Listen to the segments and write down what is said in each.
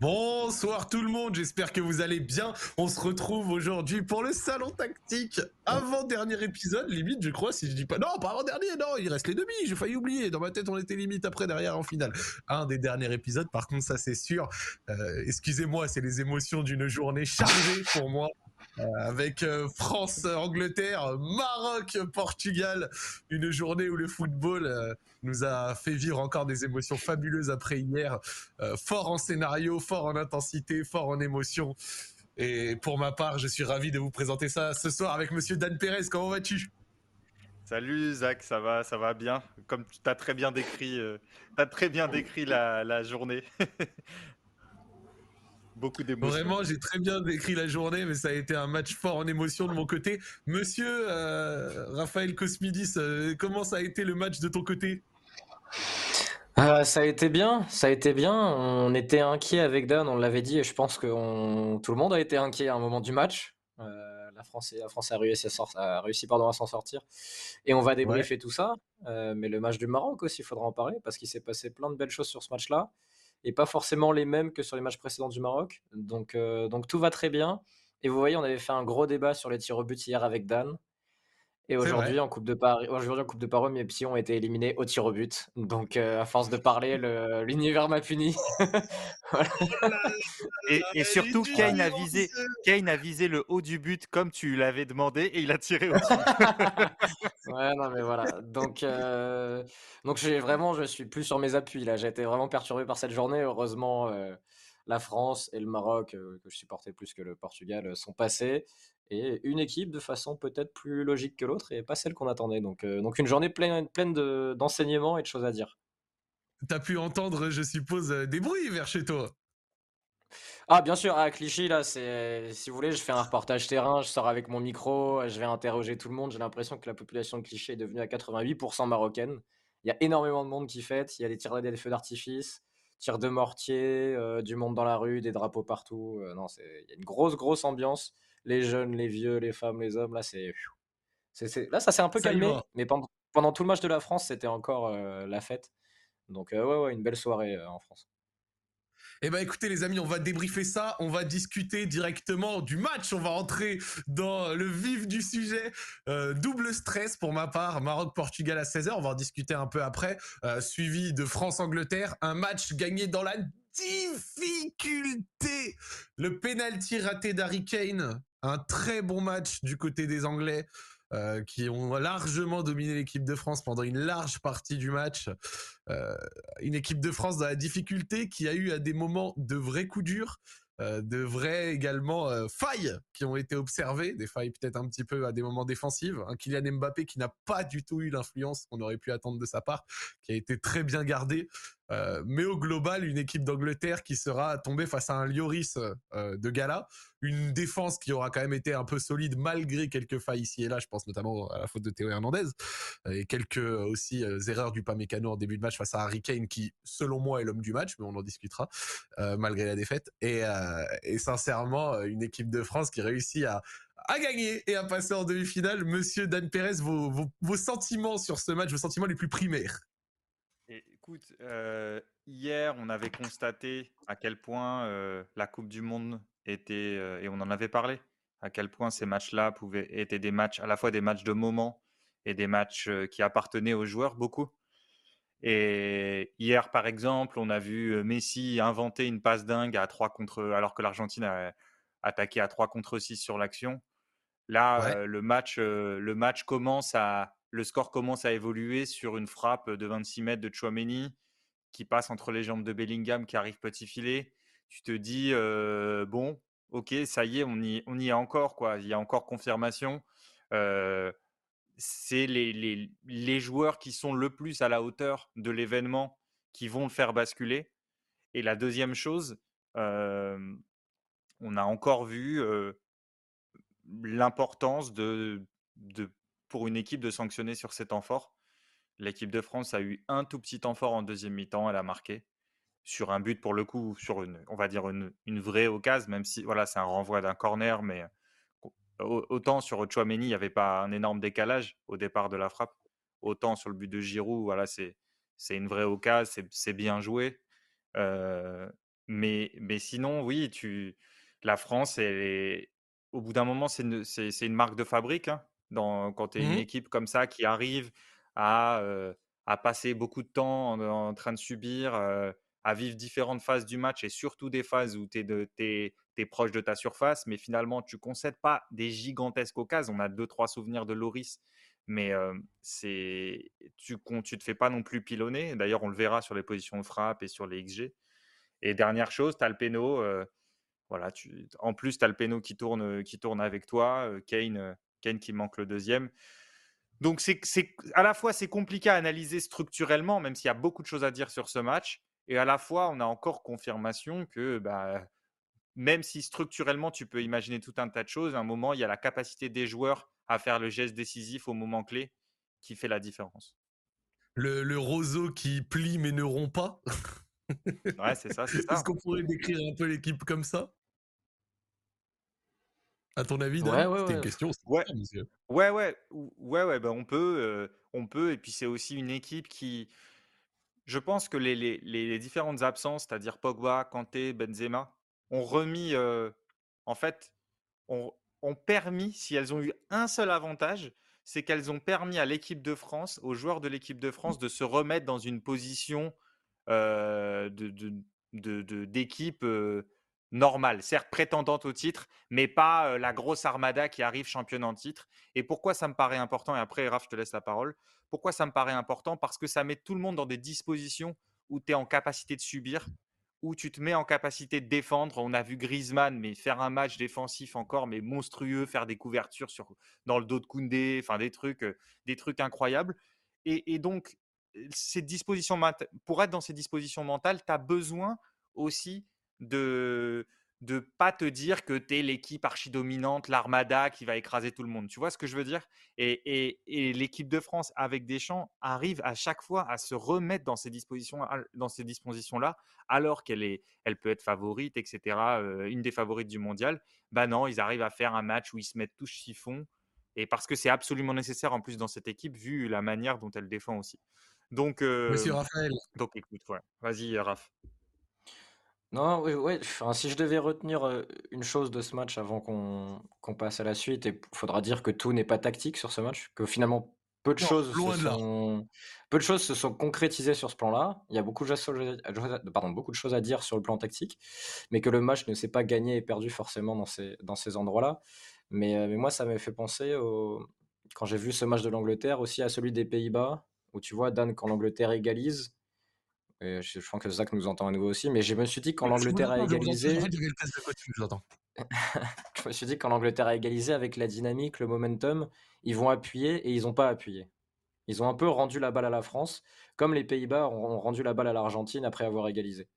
Bonsoir tout le monde, j'espère que vous allez bien. On se retrouve aujourd'hui pour le salon tactique. Avant-dernier épisode, limite, je crois, si je dis pas. Non, pas avant-dernier, non, il reste les demi, j'ai failli oublier. Dans ma tête, on était limite après, derrière, en finale. Un des derniers épisodes, par contre, ça c'est sûr. Euh, excusez-moi, c'est les émotions d'une journée chargée pour moi. Euh, avec euh, France, Angleterre, Maroc, Portugal, une journée où le football euh, nous a fait vivre encore des émotions fabuleuses après hier, fort en scénario, fort en intensité, fort en émotion. Et pour ma part, je suis ravi de vous présenter ça ce soir avec Monsieur Dan Pérez. Comment vas-tu? Salut Zach, ça va, ça va bien. Comme tu as très bien décrit, as très bien décrit la journée. Beaucoup d'émotions. Vraiment, j'ai très bien décrit la journée, mais ça a été un match fort en émotion de mon côté. Monsieur euh, Raphaël Cosmidis, euh, comment ça a été le match de ton côté? Euh, ça a été bien, ça a été bien. On était inquiet avec Dan, on l'avait dit, et je pense que tout le monde a été inquiet à un moment du match. la France, la France a réussi, à, réussi pardon, à s'en sortir. Et on va débriefer tout ça. mais le match du Maroc aussi, il faudra en parler, parce qu'il s'est passé plein de belles choses sur ce match-là et pas forcément les mêmes que sur les matchs précédents du Maroc. Donc, euh, donc tout va très bien. Et vous voyez, on avait fait un gros débat sur les tirs au but hier avec Dan. Et aujourd'hui, en Coupe de Paris, aujourd'hui en Coupe de Paris, mes petits ont été éliminés au tir au but. Donc, euh, à force de parler, l'univers m'a puni. et, surtout, Kane a, visé, Kane a visé le haut du but comme tu l'avais demandé et il a tiré au-dessus. ouais, non, mais voilà. Donc, euh, donc j'ai vraiment, je suis plus sur mes appuis là. J'ai été vraiment perturbé par cette journée. Heureusement, euh, la France et le Maroc, que je supportais plus que le Portugal, sont passés et une équipe de façon peut-être plus logique que l'autre et pas celle qu'on attendait. Donc, euh, donc une journée pleine, pleine d'enseignements et de choses à dire. T'as pu entendre, je suppose, euh, des bruits vers chez toi. Ah bien sûr, à Clichy là, c'est si vous voulez, je fais un reportage terrain, je sors avec mon micro, je vais interroger tout le monde. J'ai l'impression que la population de Clichy est devenue à 88% marocaine. Il y a énormément de monde qui fête, il y a des tirs des feux d'artifice, tirs de mortier, euh, du monde dans la rue, des drapeaux partout. non, c'est il y a une grosse grosse ambiance les jeunes, les vieux, les femmes, les hommes. Là, c'est. Là, ça s'est un peu calmé, mais pendant, pendant, tout le match de la France, c'était encore euh, la fête. Donc, euh, ouais, ouais, une belle soirée euh, en France. Eh ben écoutez les amis, on va débriefer ça, on va discuter directement du match, on va entrer dans le vif du sujet. double stress pour ma part, Maroc-Portugal à 16h, on va en discuter un peu après, suivi de France-Angleterre, un match gagné dans la difficulté. Le penalty raté d'Harry Kane un très bon match du côté des Anglais. Euh, qui ont largement dominé l'équipe de France pendant une large partie du match. Euh, une équipe de France dans la difficulté qui a eu à des moments de vrais coups durs, euh, de vraies également failles qui ont été observées, des failles peut-être un petit peu à des moments défensifs. Un Kylian Mbappé qui n'a pas du tout eu l'influence qu'on aurait pu attendre de sa part, qui a été très bien gardé. Euh, mais au global, une équipe d'Angleterre qui sera tombée face à un Lloris euh, de gala, une défense qui aura quand même été un peu solide malgré quelques failles ici et là. Je pense notamment à la faute de Théo Hernandez et quelques aussi euh, erreurs du Pamecano en début de match face à Harry Kane, qui selon moi est l'homme du match, mais on en discutera malgré la défaite. Et, sincèrement, une équipe de France qui réussit à, gagner et à passer en demi-finale. Monsieur Dan Perez, vos sentiments sur ce match, vos sentiments les plus primaires? Écoute, euh, hier, on avait constaté à quel point euh, la Coupe du Monde était, euh, et on en avait parlé, à quel point ces matchs-là pouvaient être des matchs, à la fois des matchs de moment et des matchs qui appartenaient aux joueurs beaucoup. Et hier, par exemple, on a vu Messi inventer une passe dingue à 3 contre, alors que l'Argentine a attaqué à 3 contre 6 sur l'action. Là, le match, le match commence à, le score commence à évoluer sur une frappe de 26 mètres de Chouameni qui passe entre les jambes de Bellingham qui arrive petit filet. Tu te dis, bon, ok, ça y est, on y, est encore, quoi. Il y a encore confirmation. c'est les, les, joueurs qui sont le plus à la hauteur de l'événement qui vont le faire basculer. Et la deuxième chose, on a encore vu l'importance de, de pour une équipe de sanctionner sur ces temps forts. L'équipe de France a eu un tout petit temps fort en deuxième mi-temps, elle a marqué sur un but pour le coup, sur une, on va dire une, vraie occasion, même si voilà, c'est un renvoi d'un corner, mais autant sur Chouameni, il n'y avait pas un énorme décalage au départ de la frappe, autant sur le but de Giroud, voilà, c'est une vraie occasion, c'est bien joué. Euh, Mais, mais sinon, oui, tu, la France, au bout d'un moment, une, c'est une marque de fabrique. hein, dans, quand tu es une Mmh équipe comme ça qui arrive à, euh, à passer beaucoup de temps en, en train de subir, euh, à vivre différentes phases du match et surtout des phases où tu es, proche de ta surface, mais finalement, tu concèdes pas des gigantesques occasions. On a deux, trois souvenirs de Loris, mais euh, c'est tu ne te fais pas non plus pilonner. D'ailleurs, on le verra sur les positions de frappe et sur les XG. Et dernière chose, tu as le péno. Voilà, tu, en plus, tu as le péno qui tourne, qui tourne avec toi. Kane, Kane qui manque le deuxième. Donc, c'est, à la fois, c'est compliqué à analyser structurellement, même s'il y a beaucoup de choses à dire sur ce match. Et à la fois, on a encore confirmation que bah, même si structurellement, tu peux imaginer tout un tas de choses, à un moment, il y a la capacité des joueurs à faire le geste décisif au moment clé qui fait la différence. Le, le roseau qui plie mais ne rompt pas? Ouais, c'est ça, c'est ça. Est-ce qu'on pourrait décrire un peu l'équipe comme ça? À ton avis, Dan? Ouais, ouais, C'était ouais. une question. Ouais. Ouais, ouais, ou- ouais, ouais, ben on peut, euh, on peut, et puis c'est aussi une équipe qui, je pense que les, les- les différentes absences, c'est-à-dire Pogba, Kanté, Benzema, ont remis, euh, en fait, ont, ont permis, si elles ont eu un seul avantage, c'est qu'elles ont permis à l'équipe de France, aux joueurs de l'équipe de France, de se remettre dans une position euh, de, de- de- de- d'équipe euh, normale, certes prétendante au titre, mais pas la grosse armada qui arrive championne en titre. Et pourquoi ça me paraît important Et après, Raph, je te laisse la parole. Pourquoi ça me paraît important? Parce que ça met tout le monde dans des dispositions où tu es en capacité de subir, où tu te mets en capacité de défendre. On a vu Griezmann, mais faire un match défensif encore, mais monstrueux, faire des couvertures sur, dans le dos de Koundé, enfin des trucs, des trucs incroyables. Et, et donc, ces dispositions pour être dans ces dispositions mentales, tu as besoin aussi de de pas te dire que tu es l'équipe archi-dominante, l'armada qui va écraser tout le monde. Tu vois ce que je veux dire? Et, et, et l'équipe de France, avec Deschamps, arrive à chaque fois à se remettre dans ces dispositions dispositions-là, alors qu'elle est, elle peut être favorite, etc., euh, une des favorites du mondial. Bah non, ils arrivent à faire un match où ils se mettent tous chiffons, et parce que c'est absolument nécessaire en plus dans cette équipe, vu la manière dont elle défend aussi. Donc, euh, Monsieur Raphaël. donc écoute, ouais. vas-y, Raph. Non, oui, ouais, enfin, si je devais retenir euh, une chose de ce match avant qu'on qu'on passe à la suite, il faudra dire que tout n'est pas tactique sur ce match, que finalement peu de, Non, choses se sont, peu de choses se sont concrétisées sur ce plan-là. Il y a beaucoup de, choses, pardon, beaucoup de choses à dire sur le plan tactique, mais que le match ne s'est pas gagné et perdu forcément dans ces, dans ces endroits-là. Mais, euh, mais moi, ça m'a fait penser, au, quand j'ai vu ce match de l'Angleterre, aussi à celui des Pays-Bas, où tu vois, Dan, quand l'Angleterre égalise, et je, je pense que Zach nous entend à nouveau aussi, mais je me suis dit quand l'Angleterre a égalisé. je me suis dit quand l'Angleterre a égalisé avec la dynamique, le momentum, ils vont appuyer et ils n'ont pas appuyé. Ils ont un peu rendu la balle à la France, comme les Pays-Bas ont rendu la balle à l'Argentine après avoir égalisé.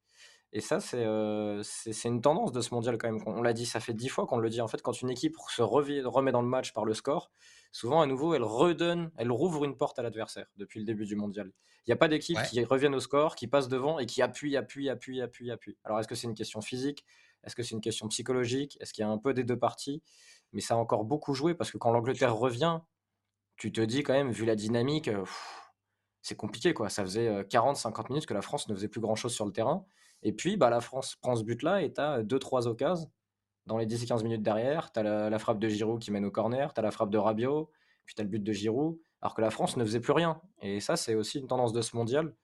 Et ça, c'est euh, c'est une tendance de ce mondial quand même. On l'a dit, ça fait dix fois qu'on le dit. En fait, quand une équipe se remet dans le match par le score, souvent à nouveau, elle redonne, elle rouvre une porte à l'adversaire depuis le début du mondial. Il n'y a pas d'équipe Ouais. qui revienne au score, qui passe devant et qui appuie, appuie, appuie, appuie, appuie. Alors, est-ce que c'est une question physique? Est-ce que c'est une question psychologique? Est-ce qu'il y a un peu des deux parties? Mais ça a encore beaucoup joué parce que quand l'Angleterre revient, tu te dis quand même, vu la dynamique, euh, c'est compliqué quoi. Ça faisait 40-50 minutes que la France ne faisait plus grand chose sur le terrain. Et puis, bah, la France prend ce but-là et tu as 2-3 occasions dans les 10 et 15 minutes derrière. Tu la, frappe de Giroud qui mène au corner, tu la frappe de Rabiot, puis tu le but de Giroud, alors que la France ne faisait plus rien. Et ça, c'est aussi une tendance de ce mondial.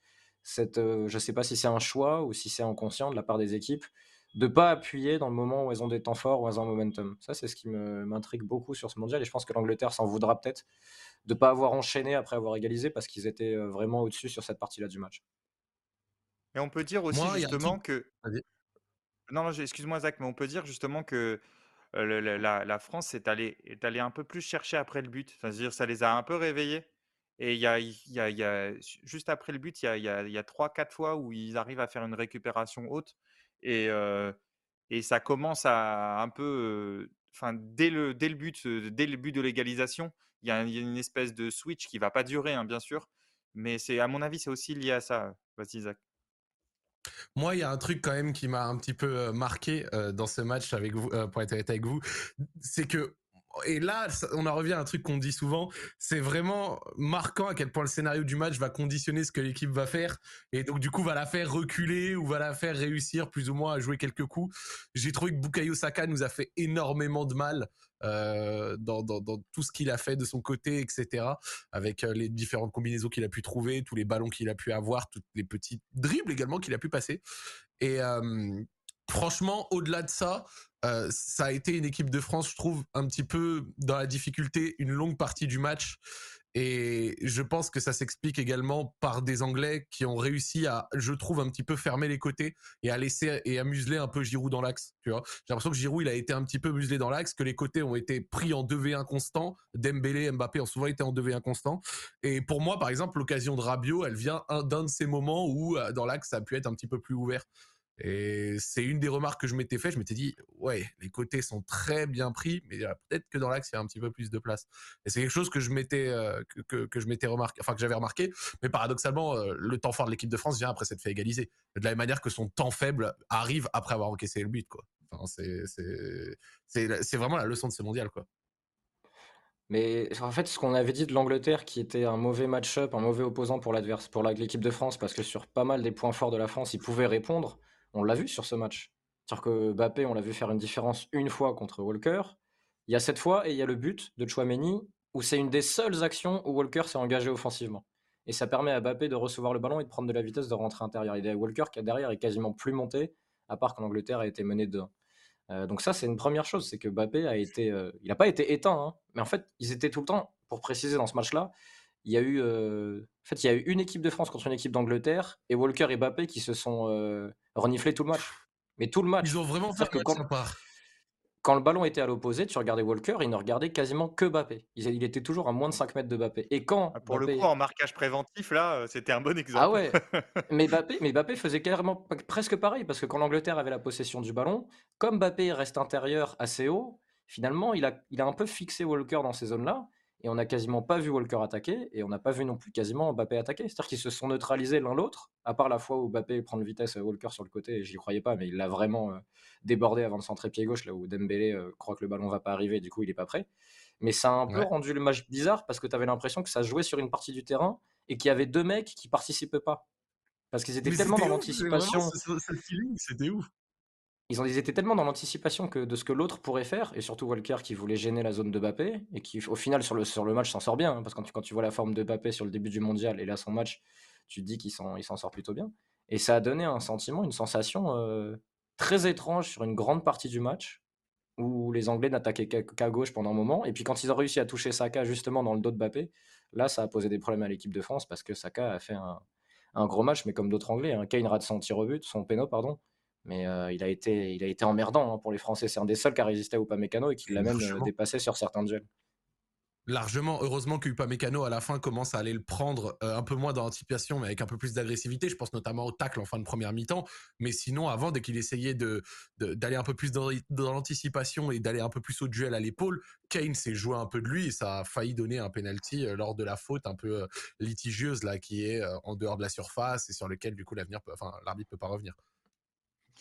Je ne sais pas si c'est un choix ou si c'est inconscient de la part des équipes de pas appuyer dans le moment où elles ont des temps forts, où elles ont un momentum. Ça, c'est ce qui m'intrigue beaucoup sur ce mondial. Et je pense que l'Angleterre s'en voudra peut-être de ne pas avoir enchaîné après avoir égalisé parce qu'ils étaient vraiment au-dessus sur cette partie-là du match. Et on peut dire aussi Moi, justement que. Non, non, excuse-moi Zach, mais on peut dire justement que euh, le- le- la, la France est allée, est allée un peu plus chercher après le but. Enfin, c'est-à-dire, ça les a un peu réveillés. Et il y a, il y a- il y a- juste après le but, il y a, il y a, il y a 3-4 fois où ils arrivent à faire une récupération haute. Et, euh, et ça commence à un peu. euh, Enfin, dès le, dès le but, euh, dès le but de l'égalisation, il y, a il y a une espèce de switch qui va pas durer, hein, bien sûr. Mais c'est, à mon avis, c'est aussi lié à ça. Vas-y, Zach. Moi, il y a un truc quand même qui m'a un petit peu euh, marqué euh, dans ce match avec vous, euh, pour être avec vous, c'est que et là, on en revient à un truc qu'on dit souvent, c'est vraiment marquant à quel point le scénario du match va conditionner ce que l'équipe va faire, et donc du coup va la faire reculer ou va la faire réussir plus ou moins à jouer quelques coups. J'ai trouvé que Bukayo Saka nous a fait énormément de mal euh, dans, tout ce qu'il a fait de son côté, etc. Avec euh, les différentes combinaisons qu'il a pu trouver, tous les ballons qu'il a pu avoir, toutes les petits dribbles également qu'il a pu passer. Et euh, franchement, au-delà de ça, euh, ça a été une équipe de France, je trouve, un petit peu dans la difficulté une longue partie du match. Et je pense que ça s'explique également par des Anglais qui ont réussi à, je trouve, un petit peu fermer les côtés et à laisser et à museler un peu Giroud dans l'axe. Tu vois, j'ai l'impression que Giroud il a été un petit peu muselé dans l'axe, que les côtés ont été pris en 2v1 constant. Dembélé, Mbappé ont souvent été en 2v1 constant. Et pour moi, par exemple, l'occasion de Rabiot, elle vient d'un de ces moments où euh, dans l'axe ça a pu être un petit peu plus ouvert. Et c'est une des remarques que je m'étais fait. Je m'étais dit, ouais, les côtés sont très bien pris, mais peut-être que dans l'axe, il y a un petit peu plus de place. Et c'est quelque chose que je m'étais, euh, que, je m'étais remarqué, enfin, que j'avais remarqué. Mais paradoxalement, euh, le temps fort de l'équipe de France vient après s'être fait égaliser. De la même manière que son temps faible arrive après avoir encaissé le but. Enfin, c'est, c'est, c'est, vraiment la leçon de ce mondial, quoi. Mais en fait, ce qu'on avait dit de l'Angleterre, qui était un mauvais match-up, un mauvais opposant pour pour l'équipe de France, parce que sur pas mal des points forts de la France, ils pouvaient répondre. On l'a vu sur ce match. C'est-à-dire que Bappé, on l'a vu faire une différence une fois contre Walker. Il y a cette fois et il y a le but de Chouameni où c'est une des seules actions où Walker s'est engagé offensivement. Et ça permet à Bappé de recevoir le ballon et de prendre de la vitesse, de rentrer intérieur. Et Walker qui a derrière est quasiment plus monté, à part que l'Angleterre a été menée de euh, donc ça, c'est une première chose, c'est que Bappé a été, euh, il n'a pas été éteint, hein. mais en fait, ils étaient tout le temps, pour préciser dans ce match-là, il y a eu, euh, en fait, il y a eu une équipe de France contre une équipe d'Angleterre et Walker et Bappé qui se sont euh, reniflés tout le match. Mais tout le match. Ils ont vraiment fait que quand, quand le ballon était à l'opposé, tu regardais Walker, il ne regardait quasiment que Bappé. Il, il était toujours à moins de 5 mètres de Bappé. Et quand ah, pour le coup, en marquage préventif, là, euh, c'était un bon exemple. Ah ouais. mais Bappé, mais Bappé faisait carrément presque pareil parce que quand l'Angleterre avait la possession du ballon, comme Bappé reste intérieur assez haut, finalement, il a, il a un peu fixé Walker dans ces zones-là et on n'a quasiment pas vu Walker attaquer, et on n'a pas vu non plus quasiment Mbappé attaquer. C'est-à-dire qu'ils se sont neutralisés l'un l'autre, à part la fois où Mbappé prend de vitesse à Walker sur le côté, et j'y croyais pas, mais il l'a vraiment euh, débordé avant de centrer pied gauche, là où Dembélé euh, croit que le ballon va pas arriver, du coup il est pas prêt. Mais ça a un peu rendu le match bizarre, parce que tu avais l'impression que ça jouait sur une partie du terrain, et qu'il y avait deux mecs qui participaient pas. Parce qu'ils étaient tellement dans l'anticipation. C'était ouf ils, ils étaient tellement dans l'anticipation que de ce que l'autre pourrait faire, et surtout Walker qui voulait gêner la zone de Bappé, et qui au final sur le, sur le match s'en sort bien, hein, parce que quand tu, quand tu vois la forme de Bappé sur le début du mondial, et là son match, tu te dis qu'il s'en, sort plutôt bien. Et ça a donné un sentiment, une sensation euh, très étrange sur une grande partie du match, où les Anglais n'attaquaient qu'à gauche pendant un moment, et puis quand ils ont réussi à toucher Saka justement dans le dos de Bappé, là ça a posé des problèmes à l'équipe de France, parce que Saka a fait un, un gros match, mais comme d'autres Anglais, hein. Kane rate son tir au but, son péno, pardon, mais euh, il, a été, il a été emmerdant hein, pour les Français. C'est un des seuls qui a résisté à Upamecano et qui l'a même euh, dépassé sur certains duels. Largement, heureusement que Upamecano à la fin commence à aller le prendre euh, un peu moins dans l'anticipation, mais avec un peu plus d'agressivité. Je pense notamment au tacle en fin de première mi-temps. Mais sinon, avant, dès qu'il essayait de, d'aller un peu plus dans, l'anticipation et d'aller un peu plus au duel à l'épaule, Kane s'est joué un peu de lui et ça a failli donner un penalty lors de la faute un peu litigieuse là qui est en dehors de la surface et sur lequel du coup l'avenir, enfin l'arbitre peut pas revenir.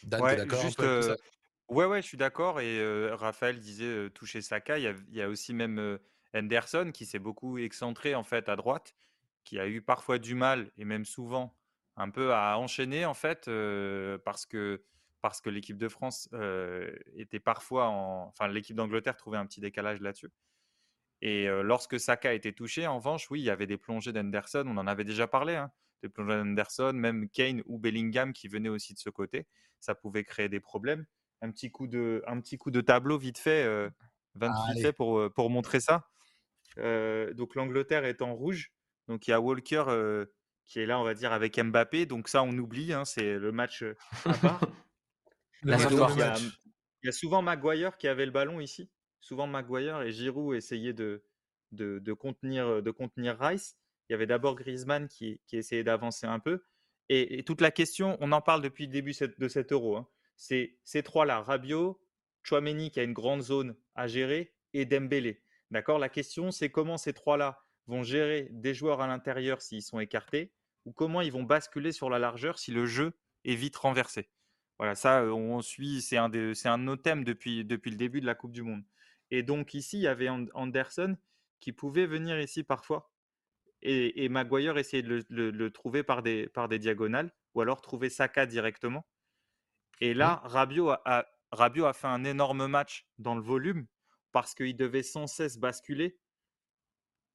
Dan, ouais, d'accord juste, Ouais, ouais, je suis d'accord. Et Raphaël disait toucher Saka. Il y a, il y a aussi même Henderson qui s'est beaucoup excentré en fait à droite, qui a eu parfois du mal et même souvent un peu à enchaîner en fait parce que parce que l'équipe de France était parfois en, enfin l'équipe d'Angleterre trouvait un petit décalage là-dessus. Et lorsque Saka a été touché, en revanche, oui, il y avait des plongées d'Henderson. On en avait déjà parlé. Hein, des plongées d'Henderson, même Kane ou Bellingham qui venaient aussi de ce côté ça pouvait créer des problèmes. Un petit coup de, un petit coup de tableau vite fait, euh, vite fait pour, euh, pour montrer ça. Euh, donc l'Angleterre est en rouge. Donc il y a Walker euh, qui est là, on va dire, avec Mbappé. Donc ça, on oublie, hein, c'est le match à part. il, y a, souvent Maguire qui avait le ballon ici. Souvent Maguire et Giroud essayaient de, de, de, contenir, de contenir Rice. Il y avait d'abord Griezmann qui, essayait d'avancer un peu. Et, toute la question, on en parle depuis le début de cet euro, hein. c'est ces trois-là, Rabiot, Chouameni qui a une grande zone à gérer et Dembélé. D'accord? La question, c'est comment ces trois-là vont gérer des joueurs à l'intérieur s'ils sont écartés ou comment ils vont basculer sur la largeur si le jeu est vite renversé? Voilà, ça, on suit, c'est un, de, un de nos thèmes depuis, depuis le début de la Coupe du Monde. Et donc ici, il y avait Anderson qui pouvait venir ici parfois. Et, Maguire essayait de le, trouver par des, par des diagonales ou alors trouver Saka directement. Et là, Rabiot, a, Rabiot a fait un énorme match dans le volume parce qu'il devait sans cesse basculer.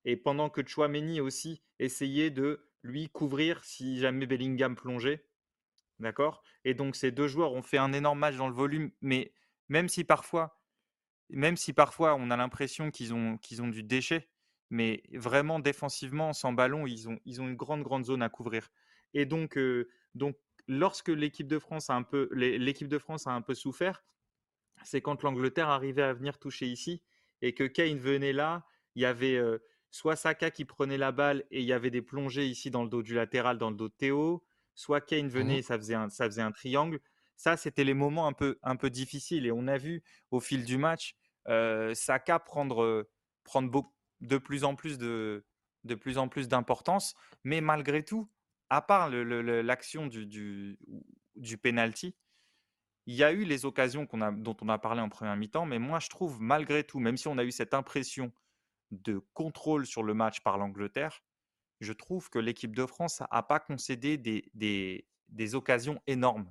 Et pendant que Chouameni aussi essayait de lui couvrir si jamais Bellingham plongeait. D'accord? Et donc ces deux joueurs ont fait un énorme match dans le volume, mais même si parfois, même si parfois on a l'impression qu'ils ont, qu'ils ont du déchet, mais vraiment défensivement, sans ballon, ils ont, ils ont une grande, grande zone à couvrir. Et donc, donc lorsque l'équipe de France a un peu, l'équipe de France a un peu souffert, c'est quand l'Angleterre arrivait à venir toucher ici et que Kane venait là, il y avait soit Saka qui prenait la balle et il y avait des plongées ici dans le dos du latéral, dans le dos de Théo, soit Kane mmh venait, ça faisait un, ça faisait un triangle. Ça, c'était les moments un peu, un peu difficiles et on a vu au fil du match Saka prendre, prendre de plus en plus d'importance, mais malgré tout, à part l'action du, du, penalty, il y a eu les occasions dont on a parlé en première mi-temps, mais moi je trouve malgré tout, même si on a eu cette impression de contrôle sur le match par l'Angleterre, je trouve que l'équipe de France n'a pas concédé des, des, occasions énormes.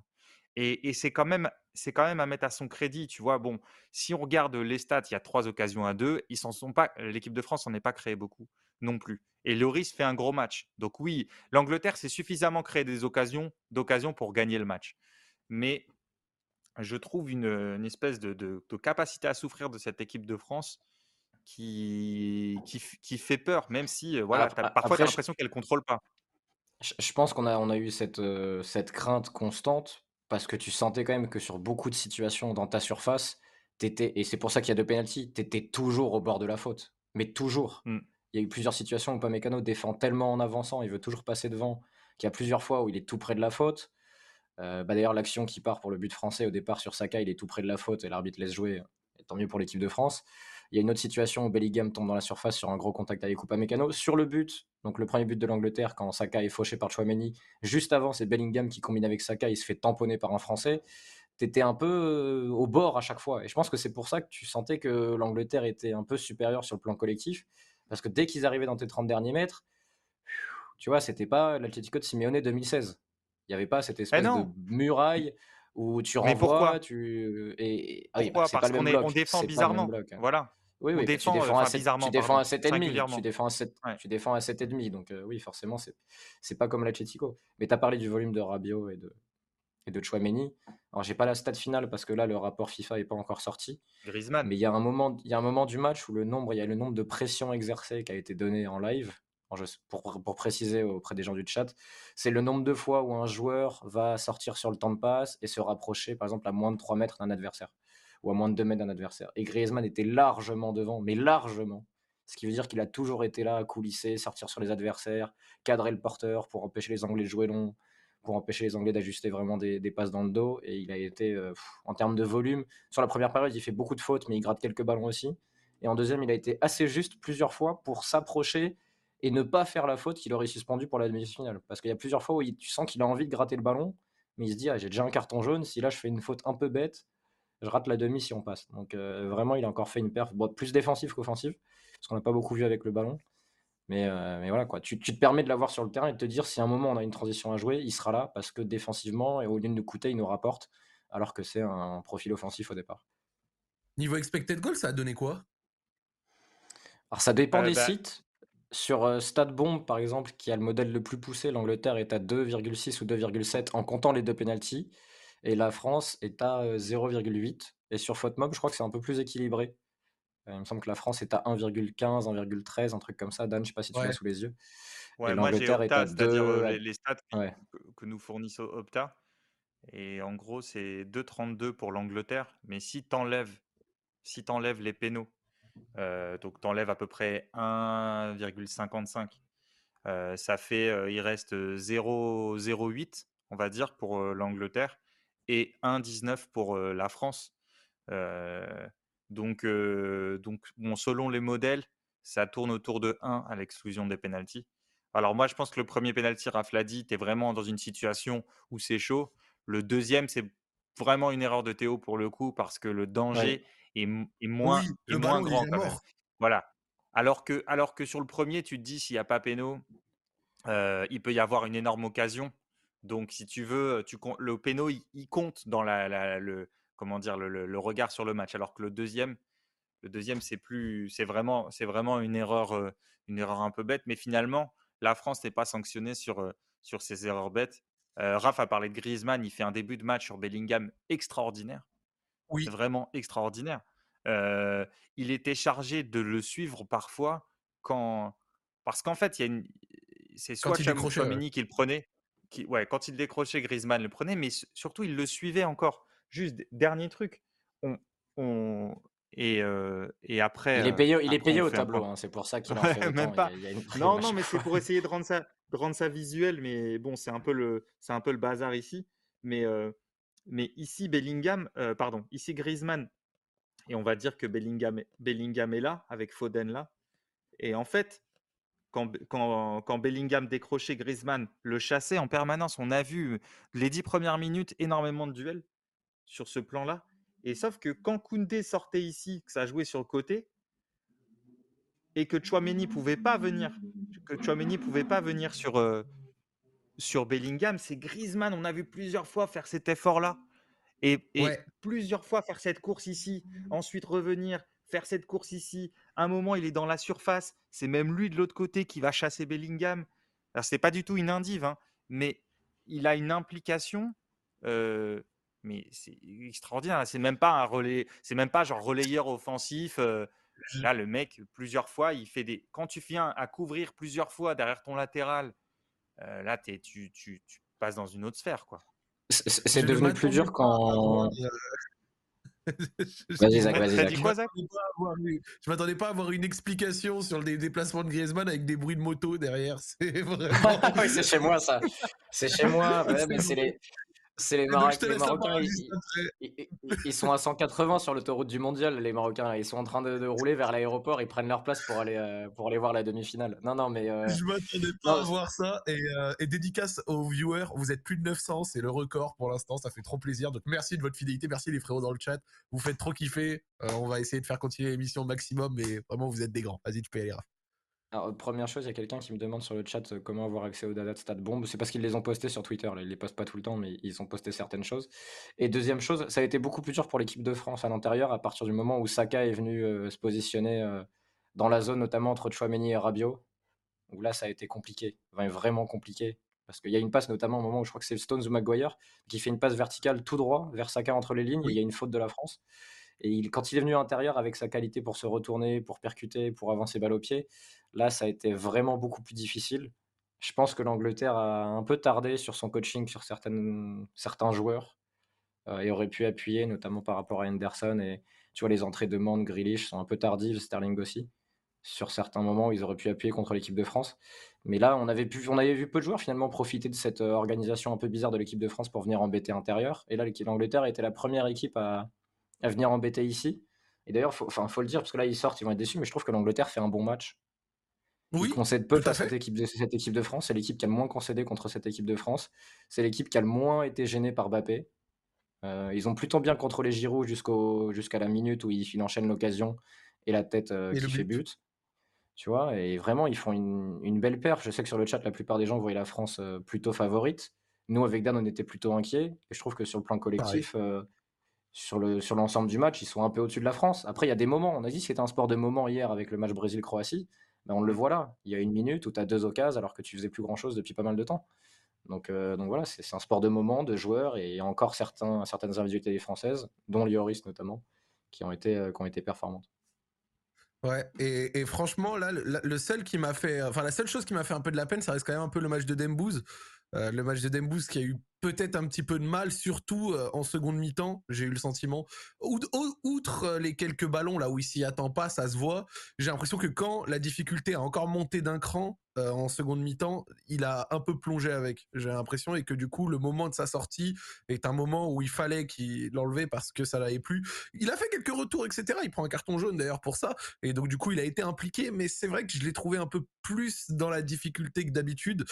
Et, c'est quand même c'est quand même à mettre à son crédit, tu vois? Bon, si on regarde les stats, il y a trois occasions à deux. Ils s'en sont pas. L'équipe de France n'en est pas créé beaucoup non plus. Et Loris fait un gros match. Donc oui, l'Angleterre s'est suffisamment créé des occasions d'occasion pour gagner le match. Mais je trouve une, espèce de, capacité à souffrir de cette équipe de France qui, qui, fait peur, même si voilà, parfois tu as l'impression qu'elle ne contrôle pas. Je, pense qu'on a, on a eu cette, cette crainte constante parce que tu sentais quand même que sur beaucoup de situations dans ta surface, étais, et c'est pour ça qu'il y a deux pénalties, tu étais toujours au bord de la faute. Mais toujours. Mmh. Il y a eu plusieurs situations où Pamecano défend tellement en avançant, il veut toujours passer devant, qu'il y a plusieurs fois où il est tout près de la faute. Euh, bah D'ailleurs, l'action qui part pour le but français au départ sur Saka, il est tout près de la faute et l'arbitre laisse jouer. Et tant mieux pour l'équipe de France. Il y a une autre situation où Bellingham tombe dans la surface sur un gros contact avec Upamecano. Sur le but, donc le premier but de l'Angleterre, quand Saka est fauché par Chouameni, juste avant, c'est Bellingham qui combine avec Saka, il se fait tamponner par un Français. T'étais un peu euh, au bord à chaque fois. Et je pense que c'est pour ça que tu sentais que l'Angleterre était un peu supérieure sur le plan collectif. Parce que dès qu'ils arrivaient dans tes 30 derniers mètres, tu vois, c'était pas l'Atletico de Simeone 2016. Il n'y avait pas cette eh espèce de muraille où tu renvoies, tu et, ah bah, Parce qu'on on défend bizarrement. Hein. Voilà. Oui, oui, tu défends à 7, bizarrement, tu défends à 7,5. Tu défends à 7, tu défends à 7,5. Donc, euh, oui, forcément, c'est, c'est pas comme l'Atletico. Mais tu as parlé du volume de Rabiot et de, et de Chouameni. Alors, j'ai pas la stat finale parce que là, le rapport FIFA n'est pas encore sorti. Griezmann. Mais il y, a un moment, il y a un moment du match où le nombre, il y a le nombre de pressions exercées qui a été donné en live. Pour, pour, préciser auprès des gens du chat, c'est le nombre de fois où un joueur va sortir sur le temps de passe et se rapprocher, par exemple, à moins de 3 mètres d'un adversaire ou à moins de 2 mètres d'un adversaire. Et Griezmann était largement devant, mais largement. Ce qui veut dire qu'il a toujours été là à coulisser, sortir sur les adversaires, cadrer le porteur pour empêcher les Anglais de jouer long, pour empêcher les Anglais d'ajuster vraiment des, passes dans le dos. Et il a été, euh, en termes de volume, sur la première période, il fait beaucoup de fautes, mais il gratte quelques ballons aussi. Et en deuxième, il a été assez juste plusieurs fois pour s'approcher et ne pas faire la faute qu'il aurait suspendu pour la demi-finale. Parce qu'il y a plusieurs fois où tu sens qu'il a envie de gratter le ballon, mais il se dit ah, j'ai déjà un carton jaune, si là je fais une faute un peu bête, je rate la demi si on passe. Donc euh, vraiment, il a encore fait une perf plus défensive qu'offensive, parce qu'on n'a pas beaucoup vu avec le ballon. Mais, euh, mais voilà, quoi. Tu, te permets de l'avoir sur le terrain et de te dire si à un moment on a une transition à jouer, il sera là, parce que défensivement, et au lieu de nous coûter, il nous rapporte, alors que c'est un profil offensif au départ. Niveau expected goal, ça a donné quoi? Alors ça dépend euh, des bah sites. Sur StatBomb, par exemple, qui a le modèle le plus poussé, l'Angleterre est à 2,6 ou 2,7 en comptant les deux penalties. Et la France est à 0,8. Et sur FootMob, je crois que c'est un peu plus équilibré. il me semble que la France est à 1,15, 1,13, un truc comme ça. Dan, je sais pas si tu l'as sous les yeux. Ouais, moi j'ai Opta, c'est-à-dire les, stats que, nous fournissent Opta. Et en gros, c'est 2,32 pour l'Angleterre. Mais si tu enlèves, si enlèves les pénaux, donc tu enlèves à peu près 1,55, ça fait, il reste 0,08, on va dire, pour l'Angleterre et 1,19 pour la France. donc, donc bon, selon les modèles, ça tourne autour de 1 à l'exclusion des pénalties. Alors moi, je pense que le premier pénalty, Raph l'a dit, tu es vraiment dans une situation où c'est chaud. Le deuxième, c'est vraiment une erreur de Théo pour le coup, parce que le danger est, moins, moins grand. Voilà. Alors que, alors que sur le premier, tu te dis s'il n'y a pas péno, il peut y avoir une énorme occasion. Donc, si tu veux, tu, le péno, il, compte dans la, le, comment dire, le, regard sur le match. Alors que le deuxième, le deuxième, c'est plus, c'est vraiment, c'est vraiment une erreur, une erreur un peu bête. Mais finalement, la France n'est pas sanctionnée sur, sur ces erreurs bêtes. Raph a parlé de Griezmann, il fait un début de match sur Bellingham extraordinaire. Oui. Vraiment extraordinaire. il était chargé de le suivre parfois quand, parce qu'en fait, il y a une, c'est soit Chouameni qui le prenait, qui, ouais, quand il décrochait, Griezmann le prenait, mais surtout il le suivait encore. Juste dernier truc, on, on et, et après. Il est payé, il est payé au tableau, hein, c'est pour ça qu'il en fait autant. Même pas. non, non, mais c'est pour essayer de rendre ça, de rendre ça visuel, mais bon, c'est un peu le, c'est un peu le bazar ici. Mais, mais ici Bellingham, pardon, ici Griezmann, et on va dire que Bellingham, Bellingham est là avec Foden là. Et en fait, quand, quand, quand, Bellingham décrochait Griezmann, le chassait en permanence. On a vu les dix premières minutes énormément de duels sur ce plan-là. Et sauf que quand Koundé sortait ici, que ça jouait sur le côté, et que Chouameni pouvait pas venir, que Chouameni pouvait pas venir sur, euh, sur Bellingham, c'est Griezmann. On a vu plusieurs fois faire cet effort-là. Et, et plusieurs fois faire cette course ici, ensuite revenir, faire cette course ici. Un moment, il est dans la surface. C'est même lui de l'autre côté qui va chasser Bellingham. Alors, c'est pas du tout une indive, hein, mais il a une implication. Euh, mais c'est extraordinaire. C'est même pas un relais, c'est même pas genre relayeur offensif. Euh, là, le mec, plusieurs fois, il fait des. Quand tu viens à couvrir plusieurs fois derrière ton latéral, euh, là, tu, tu, tu, passes dans une autre sphère, quoi. C'est devenu plus dur quand. Vas-y, Zach, vas-y, Je m'attendais pas à avoir une explication sur les déplacements de Griezmann avec des bruits de moto derrière. C'est vraiment. oui, c'est chez moi, ça. C'est chez moi. c'est les, c'est les, Marocains, ils, sont à 180 sur l'autoroute du mondial, les Marocains. Ils sont en train de, rouler vers l'aéroport, ils prennent leur place pour aller, euh, pour aller voir la demi-finale. Non, non, mais. Euh, Je m'attendais pas à voir ça. Et, euh, et, dédicace aux viewers, vous êtes plus de 900, c'est le record pour l'instant, ça fait trop plaisir. Donc merci de votre fidélité, merci les frérots dans le chat. Vous faites trop kiffer. on va essayer de faire continuer l'émission au maximum, mais vraiment, vous êtes des grands. Vas-y, tu peux y aller, Raph. Alors, première chose, il y a quelqu'un qui me demande sur le chat euh, comment avoir accès aux data de Stat Bomb. C'est parce qu'ils les ont postés sur Twitter. Là. Ils les postent pas tout le temps, mais ils ont posté certaines choses. Et deuxième chose, ça a été beaucoup plus dur pour l'équipe de France à l'intérieur à partir du moment où Saka est venu euh, se positionner euh, dans la zone, notamment entre Chouameni et Rabiot. Où là, ça a été compliqué, vraiment compliqué. Parce qu'il y a une passe, notamment au moment où je crois que c'est Stones ou Maguire, qui fait une passe verticale tout droit vers Saka entre les lignes. Et il y a une faute de la France. Et quand il est venu à l'intérieur avec sa qualité pour se retourner, pour percuter, pour avancer balle au pied, là, ça a été vraiment beaucoup plus difficile. Je pense que l'Angleterre a un peu tardé sur son coaching sur certaines, certains joueurs euh, et aurait pu appuyer, notamment par rapport à Henderson. Et tu vois, les entrées de Mande, Grealish sont un peu tardives, Sterling aussi. Sur certains moments, ils auraient pu appuyer contre l'équipe de France. Mais là, on avait, pu, on avait vu peu de joueurs finalement profiter de cette euh, organisation un peu bizarre de l'équipe de France pour venir embêter intérieur. Et là, l'équipe d'Angleterre était la première équipe à, à venir embêter ici. Et d'ailleurs, il faut, le dire, parce que là, ils sortent, ils vont être déçus, mais je trouve que l'Angleterre fait un bon match. Oui, ils concèdent peu face à cette équipe, de, cette équipe de France. C'est l'équipe qui a le moins concédé contre cette équipe de France. C'est l'équipe qui a le moins été gênée par Bappé. Euh, ils ont plutôt bien contrôlé Giroud jusqu'à la minute où il, enchaîne l'occasion et la tête euh, qui fait but. Tu vois, et vraiment, ils font une, belle paire. Je sais que sur le chat, la plupart des gens voyaient la France euh, plutôt favorite. Nous, avec Dan, on était plutôt inquiets. Et je trouve que sur le plan collectif, sur le sur l'ensemble du match, ils sont un peu au-dessus de la France. Après, il y a des moments. On a dit que c'était un sport de moments hier avec le match Brésil-Croatie. Mais on le voit là. Il y a une minute où tu as deux occasions alors que tu faisais plus grand-chose depuis pas mal de temps. Donc, euh, donc voilà, c'est un sport de moments, de joueurs et encore certains, certaines individualités françaises, dont Lioris notamment, qui ont été, euh, qui ont été performantes. Ouais, et, franchement, là, le, seul qui m'a fait, enfin, la seule chose qui m'a fait un peu de la peine, ça reste quand même un peu le match de Dembouz. Euh, le match de Dembouz qui a eu peut-être un petit peu de mal, surtout euh, en seconde mi-temps, j'ai eu le sentiment. Outre euh, les quelques ballons là où il s'y attend pas, ça se voit. J'ai l'impression que quand la difficulté a encore monté d'un cran euh, en seconde mi-temps, il a un peu plongé avec. J'ai l'impression et que du coup le moment de sa sortie est un moment où il fallait qu'il l'enlevait parce que ça l'avait plus. Il a fait quelques retours, etc. Il prend un carton jaune d'ailleurs pour ça et donc du coup il a été impliqué. Mais c'est vrai que je l'ai trouvé un peu plus dans la difficulté que d'habitude.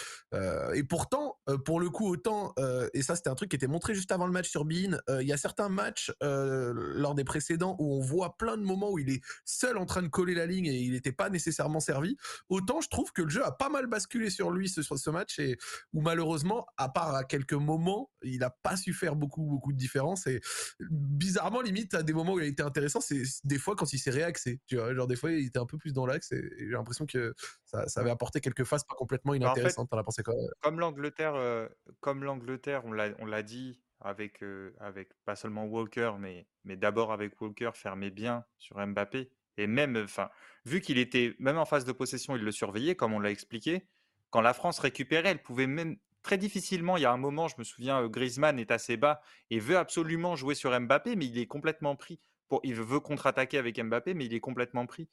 et pourtant, pour le coup, autant et ça c'était un truc qui était montré juste avant le match sur Bean, il y a certains matchs lors des précédents où on voit plein de moments où il est seul en train de coller la ligne et il n'était pas nécessairement servi. Autant je trouve que le jeu a pas mal basculé sur lui ce, ce match et où malheureusement, à part à quelques moments, il n'a pas su faire beaucoup beaucoup de différence et bizarrement limite à des moments où il a été intéressant, c'est des fois quand il s'est réaxé, tu vois, genre des fois il était un peu plus dans l'axe et, j'ai l'impression que ça, ça, avait apporté quelques phases pas complètement bah, inintéressantes. En fait, quoi? Comme l'Angleterre, euh, comme l'Angleterre, on l'a dit avec euh, avec pas seulement Walker, mais mais d'abord avec Walker fermait bien sur Mbappé et même enfin vu qu'il était même en phase de possession, il le surveillait comme on l'a expliqué. Quand la France récupérait, elle pouvait même très difficilement. Il y a un moment, je me souviens, euh, Griezmann est assez bas et veut absolument jouer sur Mbappé, mais il est complètement pris. Pour, il veut contre-attaquer avec Mbappé, mais il est complètement pris.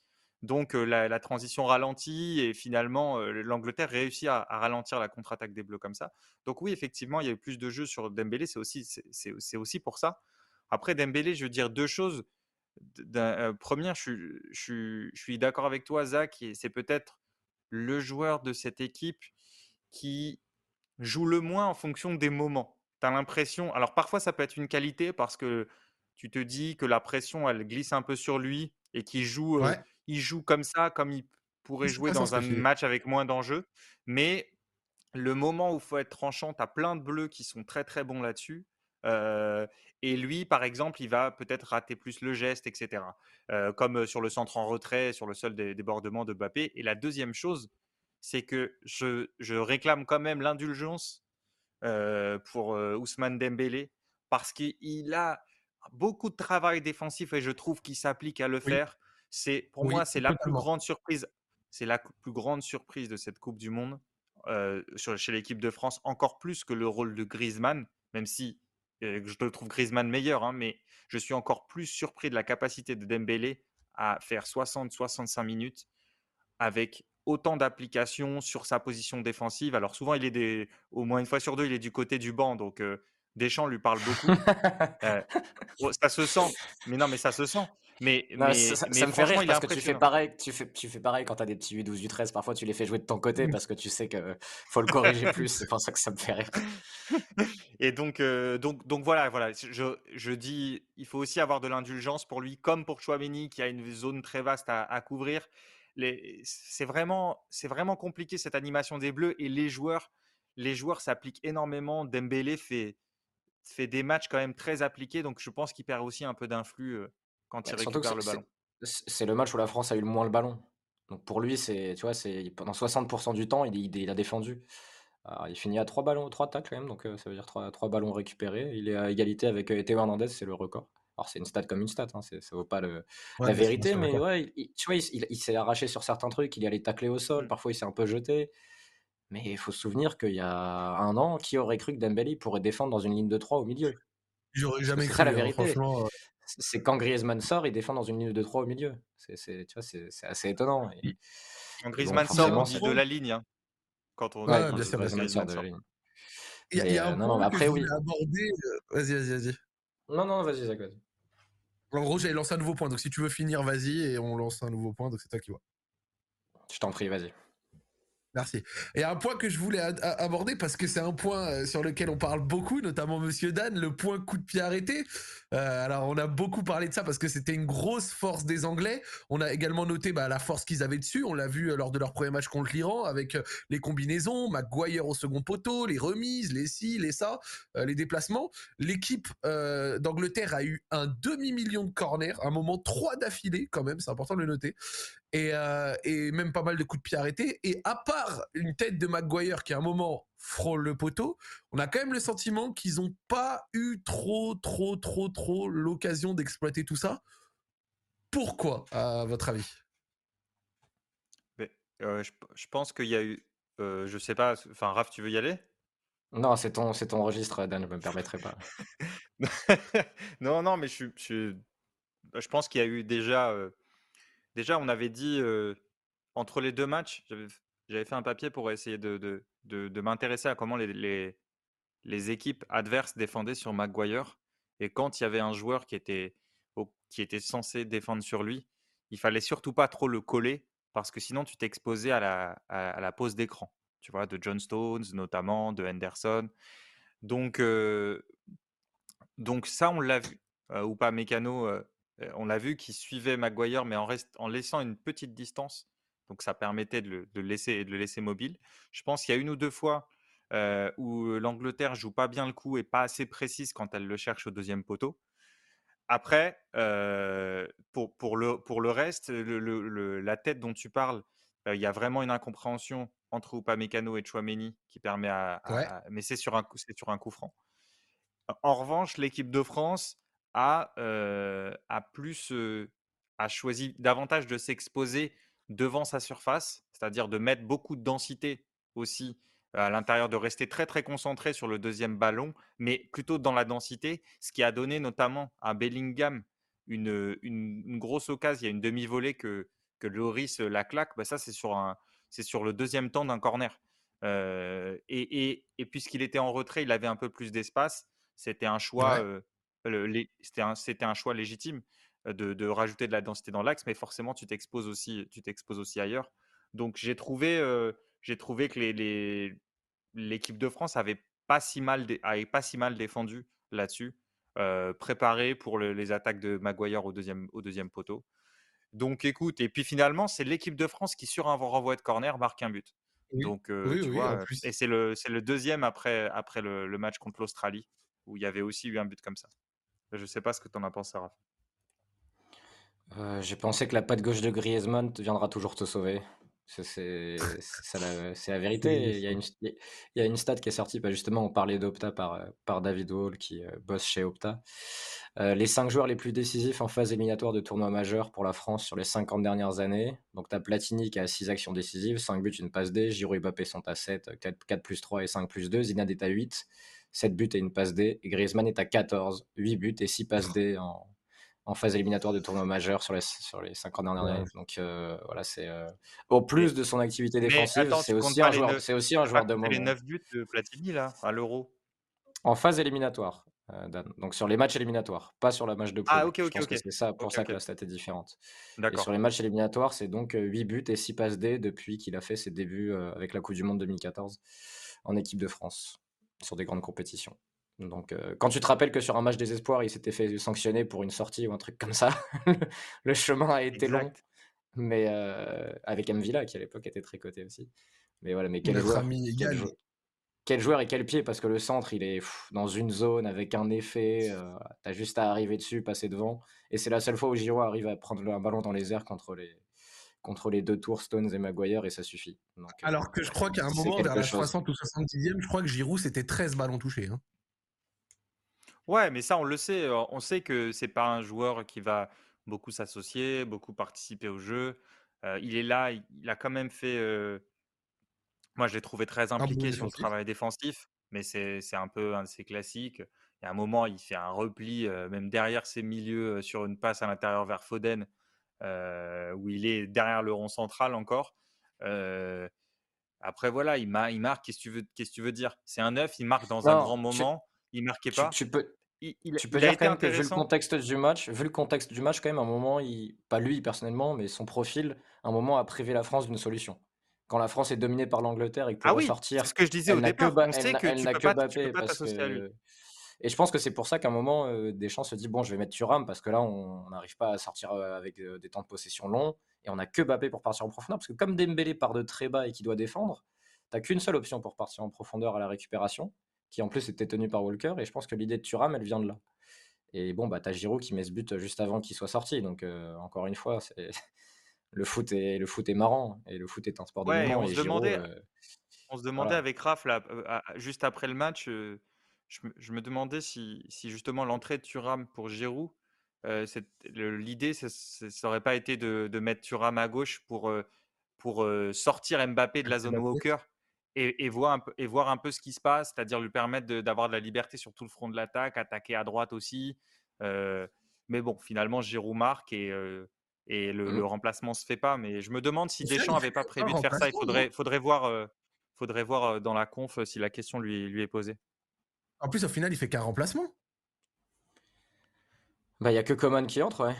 Donc la, transition ralentit et finalement l'Angleterre réussit à, ralentir la contre-attaque des Bleus comme ça. Donc oui, effectivement, il y a eu plus de jeux sur Dembélé, c'est aussi, c'est, aussi pour ça. Après Dembélé, je veux dire deux choses. première, je, suis d'accord avec toi, Zach, c'est peut-être le joueur de cette équipe qui joue le moins en fonction des moments. Tu as l'impression, alors parfois ça peut être une qualité parce que tu te dis que la pression, elle glisse un peu sur lui et qu'il joue, il joue comme ça, comme il pourrait jouer dans un match avec moins d'enjeux. Mais le moment où il faut être tranchant, tu as plein de bleus qui sont très très bons là-dessus. Euh, et lui, par exemple, il va peut-être rater plus le geste, etc. Euh, comme sur le centre en retrait, sur le seul débordement de Bappé. Et la deuxième chose, c'est que je, je, réclame quand même l'indulgence euh, pour Ousmane Dembélé parce qu'il a beaucoup de travail défensif et je trouve qu'il s'applique à le faire. C'est pour moi c'est la plus grande surprise. C'est la plus grande surprise de cette Coupe du Monde euh, chez l'équipe de France, encore plus que le rôle de Griezmann, même si je trouve Griezmann meilleur, hein, mais je suis encore plus surpris de la capacité de Dembélé à faire 60-65 minutes avec autant d'applications sur sa position défensive. Alors souvent, il est des, au moins une fois sur deux, il est du côté du banc, donc euh, Deschamps lui parle beaucoup. Euh, ça se sent, mais non, mais ça se sent. Mais, mais, ça, me fait rire parce que tu fais pareil, tu fais, tu fais pareil quand tu as des petits U12, U13. Parfois, tu les fais jouer de ton côté parce que tu sais qu'il faut le corriger plus. C'est pour ça que ça me fait rire. Et donc, euh, donc, donc voilà, voilà. Je, je, dis, il faut aussi avoir de l'indulgence pour lui, comme pour Chouameni qui a une zone très vaste à, à couvrir c'est vraiment, vraiment compliqué cette animation des Bleus et les joueurs, les joueurs s'appliquent énormément. Dembélé fait, fait des matchs quand même très appliqués, donc je pense qu'il perd aussi un peu d'influx quand il récupère le ballon. C'est le match où la France a eu le moins le ballon. Donc pour lui, c'est, tu vois, c'est pendant 60% du temps, il, il, a défendu. il finit à 3 ballons, 3 tacles quand même, donc ça veut dire 3, 3 ballons récupérés. Il est à égalité avec Théo Hernandez, c'est le record. Alors, c'est une stat comme une stat, hein, ça vaut pas le, la vérité, mais ouais, tu vois, il, s'est arraché sur certains trucs, il est allé tacler au sol, mmh. parfois il s'est un peu jeté. Mais il faut se souvenir qu'il y a un an, qui aurait cru que Dembélé pourrait défendre dans une ligne de 3 au milieu? J'aurais jamais cru, la hein, vérité. Euh. C'est quand Griezmann sort, il défend dans une ligne de 3 au milieu. C'est assez étonnant. quand Griezmann sort, on dit de la ligne. Hein, quand on ouais, bien sûr, Griezmann sort de la ligne. Il y a, un euh, point après, que oui. aborder. Euh, vas-y, vas-y, vas-y. Non, non, vas-y, Zach, vas-y. En gros, j'avais lancé un nouveau point. Donc, si tu veux finir, vas-y et on lance un nouveau point. Donc, c'est toi qui vois. Je t'en prie, vas-y. Merci. Et un point que je voulais aborder parce que c'est un point euh, sur lequel on parle beaucoup, notamment Monsieur Dan, le point coup de pied arrêté. Euh, alors on a beaucoup parlé de ça parce que c'était une grosse force des Anglais. On a également noté bah, la force qu'ils avaient dessus. On l'a vu euh, lors de leur premier match contre l'Iran avec les combinaisons, McGuire au second poteau, les remises, les ci, les ça, les déplacements. L'équipe d'Angleterre a eu un demi million de corners, un moment trois d'affilée quand même, c'est important de le noter. Euh, et, même pas mal de coups de pied arrêtés. Et à part une tête de Maguire qui à un moment frôle le poteau, on a quand même le sentiment qu'ils n'ont pas eu trop, trop, trop, trop l'occasion d'exploiter tout ça. Pourquoi, à votre avis? Euh, je, pense qu'il y a eu, euh, je sais pas, enfin Raph, tu veux y aller? Non, c'est ton, c'est ton registre, Dan, je me permettrai pas. non, non, mais je, je, je pense qu'il y a eu déjà Déjà, on avait dit entre les deux matchs, j'avais fait un papier pour essayer de, de, m'intéresser à comment les, les, équipes adverses défendaient sur Maguire. Et quand il y avait un joueur qui était, qui était censé défendre sur lui, il fallait surtout pas trop le coller parce que sinon tu t'exposais à la, à, la pause d'écran. Tu vois, de John Stones notamment, de Henderson. Donc, donc ça, on l'a vu. ou pas Mécano, on l'a vu, qui suivait Maguire, mais en, en laissant une petite distance. Donc ça permettait de le, laisser, de le laisser mobile. Je pense qu'il y a une ou deux fois où l'Angleterre joue pas bien le coup et pas assez précise quand elle le cherche au deuxième poteau. Après, pour, pour, le, pour le reste, la tête dont tu parles, il y a vraiment une incompréhension entre Upamecano et Chouameni qui permet à, mais c'est sur un sur un coup franc. En revanche, l'équipe de France a, a plus a choisi davantage de s'exposer devant sa surface, c'est-à-dire de mettre beaucoup de densité aussi à l'intérieur, de rester très très concentré sur le deuxième ballon, mais plutôt dans la densité, ce qui a donné notamment à Bellingham une, une, grosse occasion. Il y a une demi-volée que, que Loris la claque, bah ça c'est sur, un, sur le deuxième temps d'un corner. et, et, et puisqu'il était en retrait, il avait un peu plus d'espace. C'était un choix, c'était un, un, choix légitime de, de, rajouter de la densité dans l'axe, mais forcément tu t'exposes aussi, tu t'exposes aussi ailleurs. Donc j'ai trouvé, j'ai trouvé que les, l'équipe de France avait pas si mal, avait pas si mal défendu là-dessus, préparé pour les attaques de Maguire au deuxième, au deuxième poteau. Donc écoute, et puis finalement, c'est l'équipe de France qui, sur un renvoi de corner, marque un but. Donc, tu vois, et c'est le, le deuxième après, après le, match contre l'Australie, où il y avait aussi eu un but comme ça. Je sais pas ce que tu en as pensé, Raph. Euh, j'ai pensé que la patte gauche de Griezmann viendra toujours te sauver. C'est la, vérité. Il y, a une, il y a une stat qui est sortie, bah, justement, on parlait d'Opta par, euh, par David Hall, qui euh, bosse chez Opta. Euh, les cinq joueurs les plus décisifs en phase éliminatoire de tournoi majeur pour la France sur les 50 dernières années. Donc, tu as Platini qui a 6 actions décisives, 5 buts, une passe D. Giroud et Mbappé sont à 7, 4, plus 3 et 5 plus 2. Zinad est à 8, 7 buts et une passe D. Et Griezmann est à 14, 8 buts et 6 passes D en, en phase éliminatoire de tournoi majeur sur les, sur les 50 dernières années. Donc euh, voilà, c'est euh, au plus de son activité défensive, c'est aussi, un joueur, c'est aussi un joueur de moment. les 9 buts de Platini là, à l'Euro? En phase éliminatoire. Euh, Donc sur les matchs éliminatoires, pas sur la match de poule. Ah ok, ok, ok. C'est ça, pour ça que la stat est différente. Et sur les matchs éliminatoires, c'est donc 8 buts et 6 passes D depuis qu'il a fait ses débuts avec la Coupe du Monde 2014 en équipe de France sur des grandes compétitions. Donc, euh, quand tu te rappelles que sur un match des espoirs, il s'était fait sanctionner pour une sortie ou un truc comme ça, le chemin a été long. Mais euh, avec Mvila, qui à l'époque était très coté aussi. Mais voilà, mais quel joueur, quel, joueur, et quel pied, parce que le centre, il est dans une zone avec un effet. Euh, T'as juste à arriver dessus, passer devant. Et c'est la seule fois où Giroud arrive à prendre un ballon dans les airs contre les, contre les deux tours Stones et Maguire et ça suffit. Alors que je crois qu'à un moment, vers la 60 ou 70e, je crois que Giroud c'était 13 ballons touchés. Hein. Ouais, mais ça, on le sait. On sait que c'est pas un joueur qui va beaucoup s'associer, beaucoup participer au jeu. il est là, il, a quand même fait. moi, je l'ai trouvé très impliqué sur le travail défensif, mais c'est un peu un de ses classiques. Il y a un moment, il fait un repli, même derrière ses milieux, sur une passe à l'intérieur vers Foden, où il est derrière le rond central encore. après, voilà, il, il marque. Qu'est-ce que tu veux, qu'est-ce que tu veux dire? C'est un neuf, il marque dans un grand moment il marquait pas? Tu, peux, il, tu peux dire quand même que vu le contexte du match, vu le contexte du match, quand même, à un moment, il, pas lui personnellement, mais son profil, à un moment a privé la France d'une solution. Quand la France est dominée par l'Angleterre et que pour ah oui, sortir, ce que je disais au départ, on sait que tu peux pas, tu à lui. Et je pense que c'est pour ça qu'à un moment, euh, Deschamps se dit bon, je vais mettre Thuram parce que là, on n'arrive pas à sortir euh, avec euh, des temps de possession longs et on n'a que Mbappé pour partir en profondeur. Parce que comme Dembélé part de très bas et qui doit défendre, tu n'as qu'une seule option pour partir en profondeur à la récupération qui en plus était tenu par Walker. Et je pense que l'idée de Thuram, elle vient de là. Et bon, bah, t'as Giroud qui met ce but juste avant qu'il soit sorti. Donc, euh, encore une fois, c'est... le, foot est... le foot est marrant et le foot est un sport de ouais, On, se demandait, euh, on se demandait avec Raph, là, juste après le match, je, je, me demandais si, si justement l'entrée de Thuram pour Giroud, l'idée, ça n'aurait pas été de, de, mettre Thuram à gauche pour, pour sortir Mbappé de la zone Walker et, voir un peu, et voir un peu ce qui se passe, c'est-à-dire lui permettre d'avoir de, la liberté sur tout le front de l'attaque, attaquer à droite aussi. mais bon, finalement, Giroud marque et, et le, mmh. remplacement se fait pas. Mais je me demande si Deschamps n'avait pas prévu de faire ça. Il faudrait, faudrait voir, faudrait voir dans la conf si la question lui, lui est posée. En plus, au final, il fait qu'un remplacement. Bah, il y a que Coman qui entre, ouais.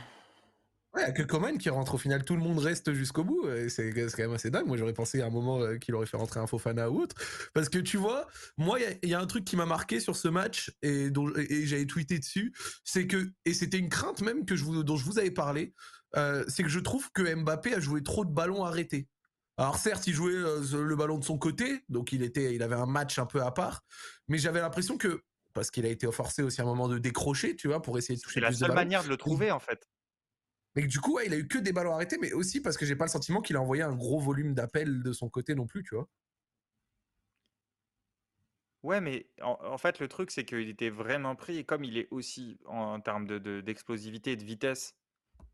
Ouais, il a que Coman qui rentre au final, tout le monde reste jusqu'au bout. C'est quand même assez dingue. Moi, j'aurais pensé à un moment euh, qu'il aurait fait rentrer un Fofana ou autre. Parce que tu vois, moi, il y, a un truc qui m'a marqué sur ce match et, dont, et, j'avais tweeté dessus. C'est que, et c'était une crainte même que je vous, dont je vous avais parlé, euh, c'est que je trouve que Mbappé a joué trop de ballons arrêtés. Alors certes, il jouait euh, le ballon de son côté, donc il était, il avait un match un peu à part, mais j'avais l'impression que parce qu'il a été forcé aussi à un moment de décrocher, tu vois, pour essayer de toucher C'est la seule manière de le trouver en fait. Mais du coup, il a eu que des ballons arrêtés, mais aussi parce que j'ai pas le sentiment qu'il a envoyé un gros volume d'appels de son côté non plus, tu vois. Ouais, mais en, fait, le truc, c'est qu'il était vraiment pris, et comme il est aussi en, termes d'explosivité de, et de vitesse,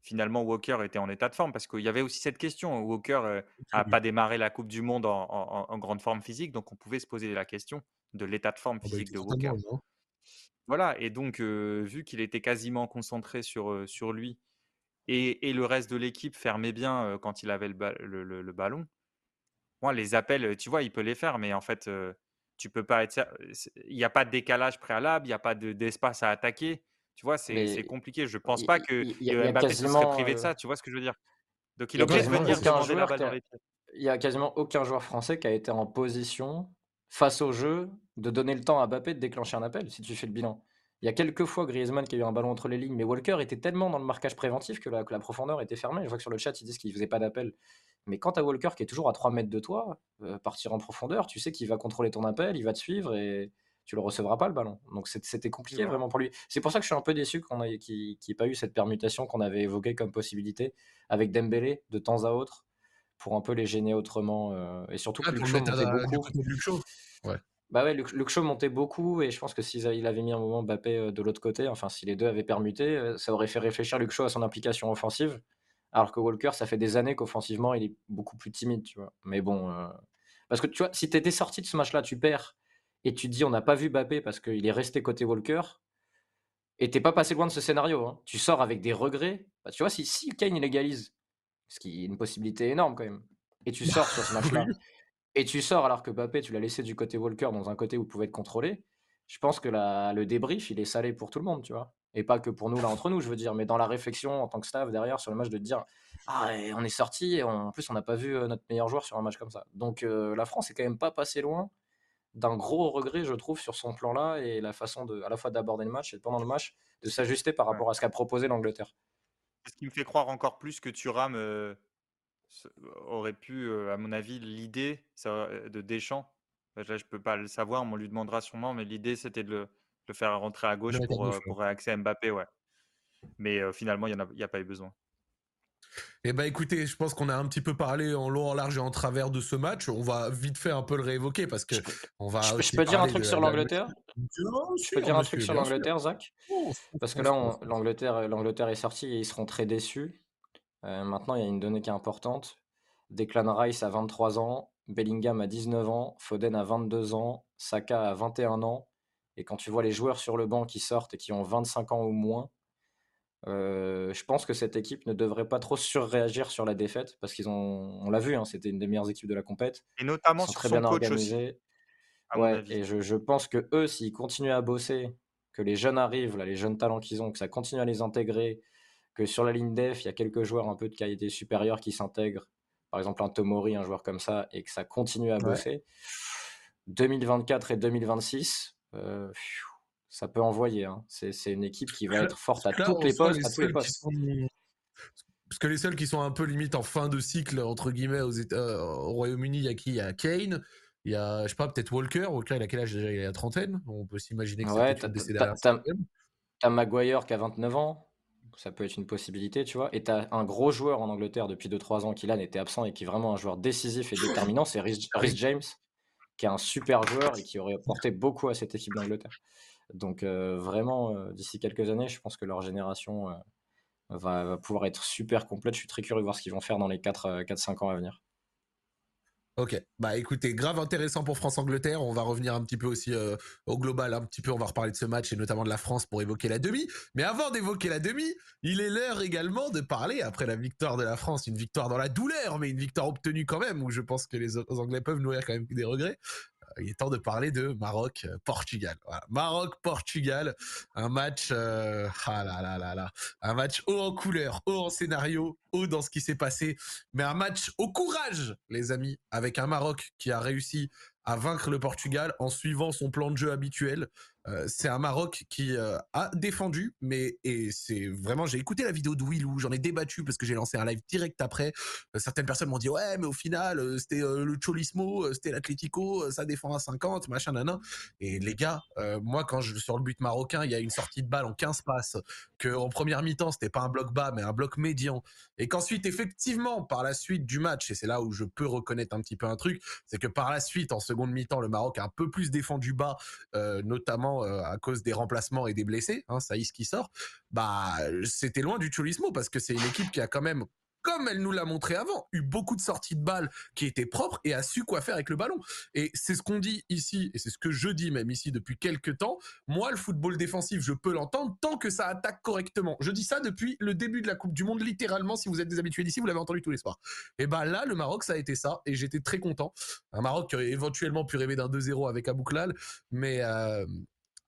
finalement, Walker était en état de forme, parce qu'il y avait aussi cette question. Walker n'a euh, pas démarré la Coupe du Monde en, grande forme physique, donc on pouvait se poser la question de l'état de forme ah bah, physique de Walker. Voilà, et donc, euh, vu qu'il était quasiment concentré sur, euh, sur lui, et, le reste de l'équipe fermait bien quand il avait le, ballon. Moi, les appels, tu vois, il peut les faire, mais en fait, tu peux pas être. Il n'y a pas de décalage préalable, il n'y a pas d'espace à attaquer. Tu vois, c'est compliqué. Je pense pas que Mbappé se serait privé de ça. Tu vois ce que je veux dire? Donc, il est obligé de venir demander la balle dans les pieds. Il n'y a quasiment aucun joueur français qui a été en position, face au jeu, de donner le temps à Mbappé de déclencher un appel, si tu fais le bilan. Il y a quelques fois Griezmann qui a eu un ballon entre les lignes, mais Walker était tellement dans le marquage préventif que la, profondeur était fermée. Je vois que sur le chat, ils disent qu'il ne faisait pas d'appel. Mais quand à Walker qui est toujours à 3 mètres de toi, euh, partir en profondeur, tu sais qu'il va contrôler ton appel, il va te suivre et tu le recevras pas le ballon. Donc c'était compliqué vraiment pour lui. C'est pour ça que je suis un peu déçu qu'on qu'il n'y ait pas eu cette permutation qu'on avait évoquée comme possibilité avec Dembélé de temps à autre pour un peu les gêner autrement. Euh, et surtout ah, que le beaucoup. Ouais. Bah ouais, Luke, Shaw montait beaucoup et je pense que s'il avait mis un moment Mbappé euh, de l'autre côté, enfin si les deux avaient permuté, euh, ça aurait fait réfléchir Luke Shaw à son implication offensive. Alors que Walker, ça fait des années qu'offensivement, il est beaucoup plus timide, tu vois. Mais bon, euh, parce que tu vois, si tu étais sorti de ce match-là, tu perds et tu dis on n'a pas vu Mbappé parce qu'il est resté côté Walker, et t'es pas passé loin de ce scénario. Hein. Tu sors avec des regrets. Bah, tu vois, si, si Kane il égalise, ce qui est une possibilité énorme quand même, et tu sors sur ce match-là, et tu sors alors que Mbappé, tu l'as laissé du côté Walker dans un côté où il pouvait être contrôlé, je pense que la, le débrief, il est salé pour tout le monde, tu vois. Et pas que pour nous, là, entre nous, je veux dire, mais dans la réflexion en tant que staff derrière sur le match, de te dire Ah, on est sorti, et en plus, on n'a pas vu euh, notre meilleur joueur sur un match comme ça. Donc, euh, la France est quand même pas passé loin d'un gros regret, je trouve, sur son plan-là et la façon de, à la fois d'aborder le match et pendant le match, de s'ajuster par rapport à ce qu'a proposé l'Angleterre. Ce qui me fait croire encore plus que Thuram euh, aurait pu, à mon avis, l'idée de Deschamps, là, je peux pas le savoir, on lui demandera sûrement, mais l'idée c'était de le, faire rentrer à gauche pour, pour accès Mbappé, ouais. Mais finalement, il n'y a, a, pas eu besoin. Eh ben écoutez, je pense qu'on a un petit peu parlé en long, en large et en travers de ce match. On va vite fait un peu le réévoquer parce que on va. Je, peux dire un truc sur l'Angleterre? Je peux dire un truc sur l'Angleterre, Zach? Oh, parce que là, l'Angleterre, l'Angleterre est sortie et ils seront très déçus. Euh, maintenant, il y a une donnée qui est importante. Declan Rice a 23 ans, Bellingham a 19 ans, Foden a 22 ans, Saka a 21 ans. Et quand tu vois les joueurs sur le banc qui sortent et qui ont 25 ans ou moins, euh, je pense que cette équipe ne devrait pas trop surréagir sur la défaite parce qu'ils ont, on l'a vu, hein, c'était une des meilleures équipes de la compète. Et notamment sur très bien coach organisés. ouais, et je, je, pense que eux, s'ils continuent à bosser, que les jeunes arrivent, là, les jeunes talents qu'ils ont, que ça continue à les intégrer, que sur la ligne def, il y a quelques joueurs un peu de qualité supérieure qui s'intègrent. Par exemple, un Tomori, un joueur comme ça, et que ça continue à bosser. 2024 et 2026, euh, ça peut envoyer. Hein. C'est une équipe qui va être forte à toutes les postes. Parce que les seuls qui sont un peu limite en fin de cycle, entre guillemets, aux euh, au Royaume-Uni, il y a qui? Il y a Kane, il y a, je sais pas, peut-être Walker. Walker, il a quel âge déjà? Il a la trentaine. On peut s'imaginer que ouais, c'est décédé à T'as Maguire qui a 29 ans ça peut être une possibilité, tu vois. Et tu as un gros joueur en Angleterre depuis 2-3 ans qui là n'était absent et qui est vraiment un joueur décisif et déterminant, c'est Rhys, James, qui est un super joueur et qui aurait apporté beaucoup à cette équipe d'Angleterre. Donc euh, vraiment, euh, d'ici quelques années, je pense que leur génération euh, va, pouvoir être super complète. Je suis très curieux de voir ce qu'ils vont faire dans les 4-5 ans à venir. Ok, bah écoutez, grave intéressant pour France-Angleterre. On va revenir un petit peu aussi au global, un petit peu. On va reparler de ce match et notamment de la France pour évoquer la demi. Mais avant d'évoquer la demi, il est l'heure également de parler après la victoire de la France, une victoire dans la douleur, mais une victoire obtenue quand même, où je pense que les Anglais peuvent nourrir quand même des regrets. Il est temps de parler de Maroc-Portugal. Maroc-Portugal, un match, euh, ah là là là là, un match haut en couleur, haut en scénario, haut dans ce qui s'est passé, mais un match au courage, les amis, avec un Maroc qui a réussi à vaincre le Portugal en suivant son plan de jeu habituel, euh, c'est un Maroc qui euh, a défendu, mais et c'est vraiment, j'ai écouté la vidéo de Willou, j'en ai débattu parce que j'ai lancé un live direct après. Euh, certaines personnes m'ont dit ouais, mais au final, c'était le Cholismo, c'était l'Atlético, ça défend à 50, machin, nanan. Et les gars, moi quand je sur le but marocain, il y a une sortie de balle en 15 passes, que en première mi-temps c'était pas un bloc bas, mais un bloc médian, et qu'ensuite effectivement par la suite du match, et c'est là où je peux reconnaître un petit peu un truc, c'est que par la suite en seconde mi-temps, le Maroc a un peu plus défendu bas, notamment euh, à cause des remplacements et des blessés, hein, Saïs qui sort, bah c'était loin du Cholismo parce que c'est une équipe qui a quand même comme elle nous l'a montré avant, eu beaucoup de sorties de balles qui étaient propres et a su quoi faire avec le ballon. Et c'est ce qu'on dit ici, et c'est ce que je dis même ici depuis quelques temps. Moi, le football défensif, je peux l'entendre tant que ça attaque correctement. Je dis ça depuis le début de la Coupe du Monde, littéralement. Si vous êtes des habitués d'ici, vous l'avez entendu tous les soirs. Et bah là, le Maroc, ça a été ça, et j'étais très content. Un Maroc qui aurait éventuellement pu rêver d'un 2-0 avec Abouklal, mais euh,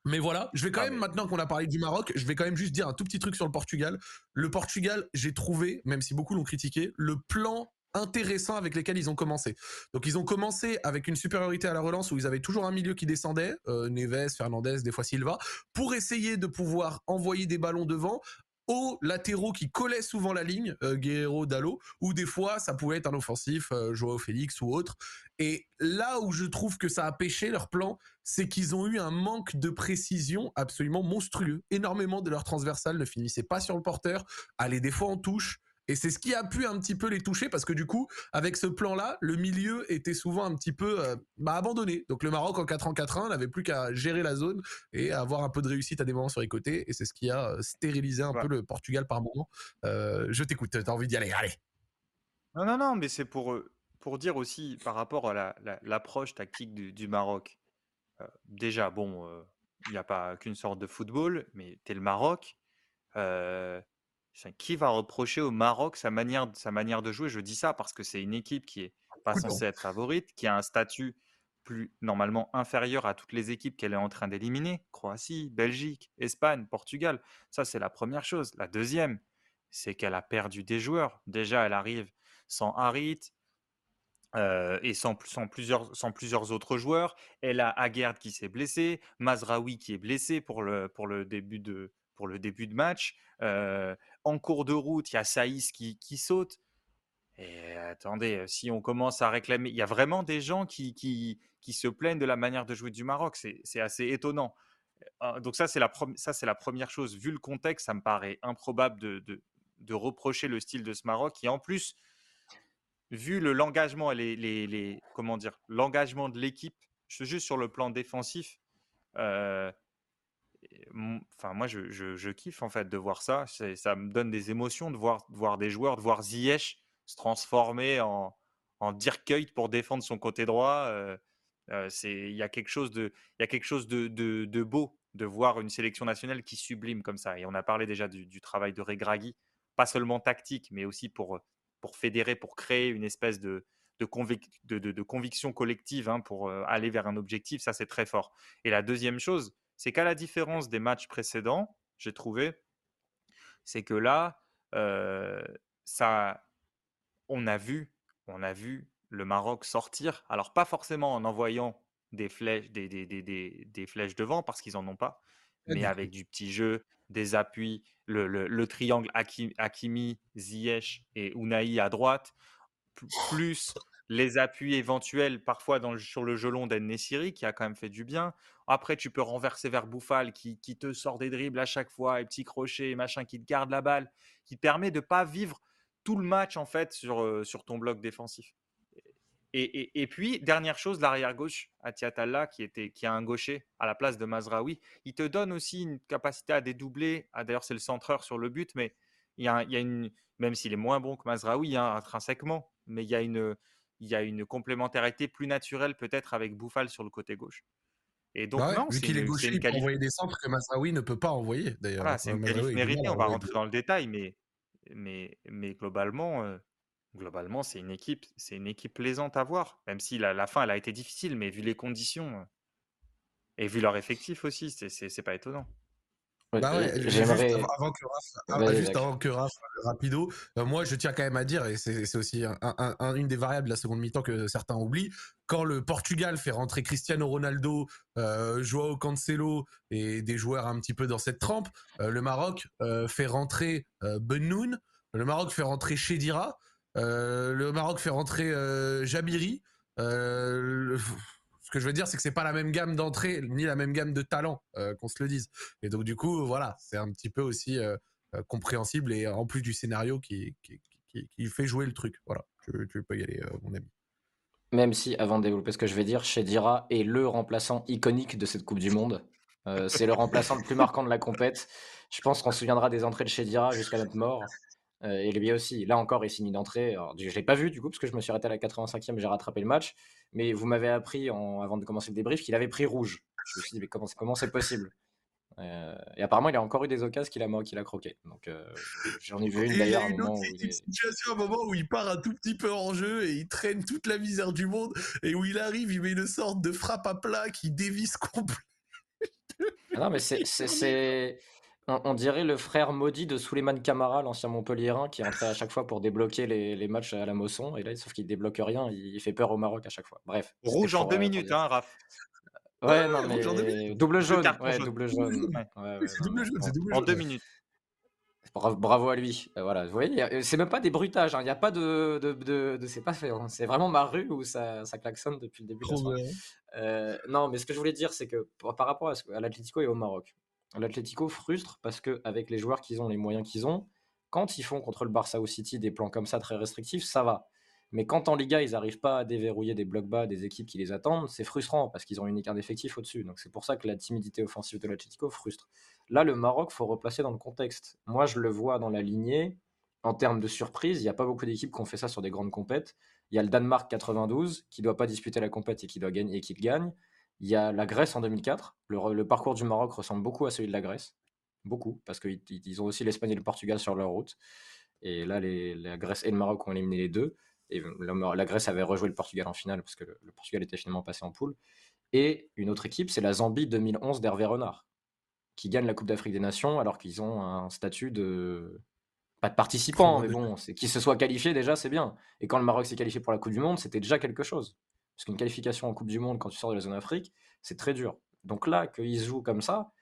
mais voilà, je vais quand même, maintenant qu'on a parlé du Maroc, je vais quand même juste dire un tout petit truc sur le Portugal. Le Portugal, j'ai trouvé, même si beaucoup l'ont critiqué, le plan intéressant avec lesquels ils ont commencé. Donc ils ont commencé avec une supériorité à la relance où ils avaient toujours un milieu qui descendait, euh, Neves, Fernandez, des fois Silva, pour essayer de pouvoir envoyer des ballons devant aux latéraux qui collaient souvent la ligne, euh, Guerrero, Dallo, ou des fois ça pouvait être un offensif, euh, Joao Félix ou autre. Et là où je trouve que ça a pêché leur plan, c'est qu'ils ont eu un manque de précision absolument monstrueux. Énormément de leurs transversales ne finissaient pas sur le porteur, allaient des fois en touche. Et c'est ce qui a pu un petit peu les toucher parce que du coup, avec ce plan-là, le milieu était souvent un petit peu euh, bah, abandonné. Donc le Maroc en 4 en 4-1 n'avait plus qu'à gérer la zone et avoir un peu de réussite à des moments sur les côtés. Et c'est ce qui a euh, stérilisé un peu le Portugal par moment. Euh, je t'écoute, t'as envie d'y aller, allez. Non, non, non, mais c'est pour, pour dire aussi par rapport à l'approche tactique du, Maroc. déjà, bon, il n'y a pas qu'une sorte de football, mais tu es le Maroc qui va reprocher au Maroc sa manière, sa manière de jouer? Je dis ça parce que c'est une équipe qui est pas censée être favorite, qui a un statut plus normalement inférieur à toutes les équipes qu'elle est en train d'éliminer. Croatie, Belgique, Espagne, Portugal. Ça, c'est la première chose. La deuxième, c'est qu'elle a perdu des joueurs. Déjà, elle arrive sans Harit euh, et sans, sans, plusieurs, sans plusieurs autres joueurs. Elle a Aguerd qui s'est blessé, Mazraoui qui est blessé pour le, pour le début de, pour le début de match. En cours de route, il y a Saïs qui, qui, saute. Et attendez, si on commence à réclamer, il y a vraiment des gens qui, qui, qui se plaignent de la manière de jouer du Maroc. C'est assez étonnant. Donc ça, c'est la, la première chose. Vu le contexte, ça me paraît improbable de, de, de reprocher le style de ce Maroc. Et en plus, vu le l'engagement les, les, les, de l'équipe, juste sur le plan défensif, enfin moi je, kiffe en fait de voir ça. Ça me donne des émotions de voir, de voir des joueurs, de voir Ziyech se transformer en, Dirk Kuyt pour défendre son côté droit. Euh, euh, c'est il y a quelque chose de beau de voir une sélection nationale qui sublime comme ça. Et on a parlé déjà du, travail de Regragui, pas seulement tactique, mais aussi pour fédérer, pour créer une espèce de, conviction collective hein, pour euh, aller vers un objectif, ça c'est très fort. Et la deuxième chose, c'est qu'à la différence des matchs précédents, j'ai trouvé, c'est que là, euh, ça, on a vu, on a vu le Maroc sortir. Alors pas forcément en envoyant des flèches, des, des, des, des flèches devant parce qu'ils en ont pas, mais avec du petit jeu, des appuis, le, le, le triangle Hakimi, Ziyech et Unai à droite, plus les appuis éventuels parfois sur le gelon d'En-Nessiri qui a quand même fait du bien. Après, tu peux renverser vers Bouffal qui, te sort des dribbles à chaque fois, et petits crochets, machin, qui te garde la balle, qui te permet de pas vivre tout le match en fait sur, euh, ton bloc défensif. Et, et, puis, dernière chose, l'arrière gauche, Atiatalla, qui, était, qui a un gaucher à la place de Mazraoui, il te donne aussi une capacité à dédoubler. Ah, D'ailleurs, c'est le centreur sur le but, mais il y a, il y a une, même s'il est moins bon que Mazraoui hein, intrinsèquement, mais il y a une, il y a une complémentarité plus naturelle peut-être avec Bouffal sur le côté gauche. Et donc, bah non, vu qu'il est gaucher, il peut envoyer des centres que Mazraoui ne peut pas envoyer d'ailleurs. c'est une qualité méritée, on va rentrer dans le détail, mais, mais, mais globalement, euh, globalement, c'est une équipe, une équipe plaisante à voir, même si la, la fin, elle a été difficile, mais vu les conditions euh, et vu leur effectif aussi, c'est pas étonnant. Bah ouais, euh, juste avant, que Raph, ah, juste avant que Raph, euh, rapido, euh, moi je tiens quand même à dire, et c'est aussi un- un- un- une des variables de la seconde mi-temps que certains oublient, quand le Portugal fait rentrer Cristiano Ronaldo, euh, Joao Cancelo et des joueurs un petit peu dans cette trempe, euh, le Maroc fait rentrer Benoun, le Maroc fait rentrer Chedira, le Maroc fait rentrer Jabiri. le- que je veux dire, c'est que c'est pas la même gamme d'entrée ni la même gamme de talent, euh, qu'on se le dise. Et donc, du coup, voilà, c'est un petit peu aussi euh, euh, compréhensible et en plus du scénario qui, fait jouer le truc. Voilà, tu, peux y aller, mon ami. Même si, avant de développer ce que je vais dire, Shedira est le remplaçant iconique de cette Coupe du Monde. C'est le remplaçant le plus marquant de la compète. Je pense qu'on se souviendra des entrées de Shedira jusqu'à notre mort. Et lui aussi, là encore, il signe une entrée. Alors, je ne l'ai pas vu du coup, parce que je me suis arrêté à la 85e, j'ai rattrapé le match. Mais vous m'avez appris, en- avant de commencer le débrief, qu'il avait pris rouge. Je me suis dit, mais comment, comment c'est possible? Euh, Et apparemment, il a encore eu des occasions qu'il a, qu'il a croqué. Donc, euh, j'en ai vu une il y a d'ailleurs à un une moment autre où il une est. situation, un moment où il part un tout petit peu en jeu et il traîne toute la misère du monde et où il arrive, il met une sorte de frappe à plat qui dévisse complet. Ah Non, mais c'est- On, on dirait le frère maudit de Souleymane Camara, l'ancien Montpellierin, qui entrait à chaque fois pour débloquer les, les matchs à la Mosson. Et là, sauf qu'il débloque rien, il, il fait peur au Maroc à chaque fois. Bref. Rouge en deux euh, minutes, hein, Raph. Ouais, Ouais, non, en mais double jaune. Ouais, double jaune. Ouais. C'est double jaune, c'est double En jaune. deux minutes. Bravo, bravo à lui. Euh, voilà, vous voyez, a- c'est même pas des bruitages, hein, il n'y a pas de, de, de- de- c'est pas fait. hein. C'est vraiment ma rue où ça, ça klaxonne depuis le début de la. Euh, non, mais ce que je voulais dire, c'est que par rapport à, à l'Atlético et au Maroc, l'Atlético frustre parce que avec les joueurs qu'ils ont, les moyens qu'ils ont, quand ils font contre le Barça ou City des plans comme ça très restrictifs, ça va. Mais quand en Liga, ils n'arrivent pas à déverrouiller des blocs bas, des équipes qui les attendent, c'est frustrant parce qu'ils ont une écart d'effectifs au-dessus. Donc c'est pour ça que la timidité offensive de l'Atlético frustre. Là, le Maroc, faut replacer dans le contexte. Moi, je le vois dans la lignée. En termes de surprise, il n'y a pas beaucoup d'équipes qui ont fait ça sur des grandes compètes. Il y a le Danemark 92 qui ne doit pas disputer la compète et qui doit gagner et qui le gagne. Il y a la Grèce en 2004. Le, le parcours du Maroc ressemble beaucoup à celui de la Grèce. Beaucoup, parce qu'ils ils ont aussi l'Espagne et le Portugal sur leur route. Et là, les, la Grèce et le Maroc ont éliminé les deux. Et la, la Grèce avait rejoué le Portugal en finale parce que le, le Portugal était finalement passé en poule. Et une autre équipe, c'est la Zambie 2011 d'Hervé Renard, qui gagne la Coupe d'Afrique des Nations alors qu'ils ont un statut de. Pas de participant, mais bon, c'est qu'ils se soient qualifiés déjà, c'est bien. Et quand le Maroc s'est qualifié pour la Coupe du Monde, c'était déjà quelque chose. Parce qu'une qualification en Coupe du Monde quand tu sors de la zone Afrique, c'est très dur. Donc là, qu'ils jouent comme ça,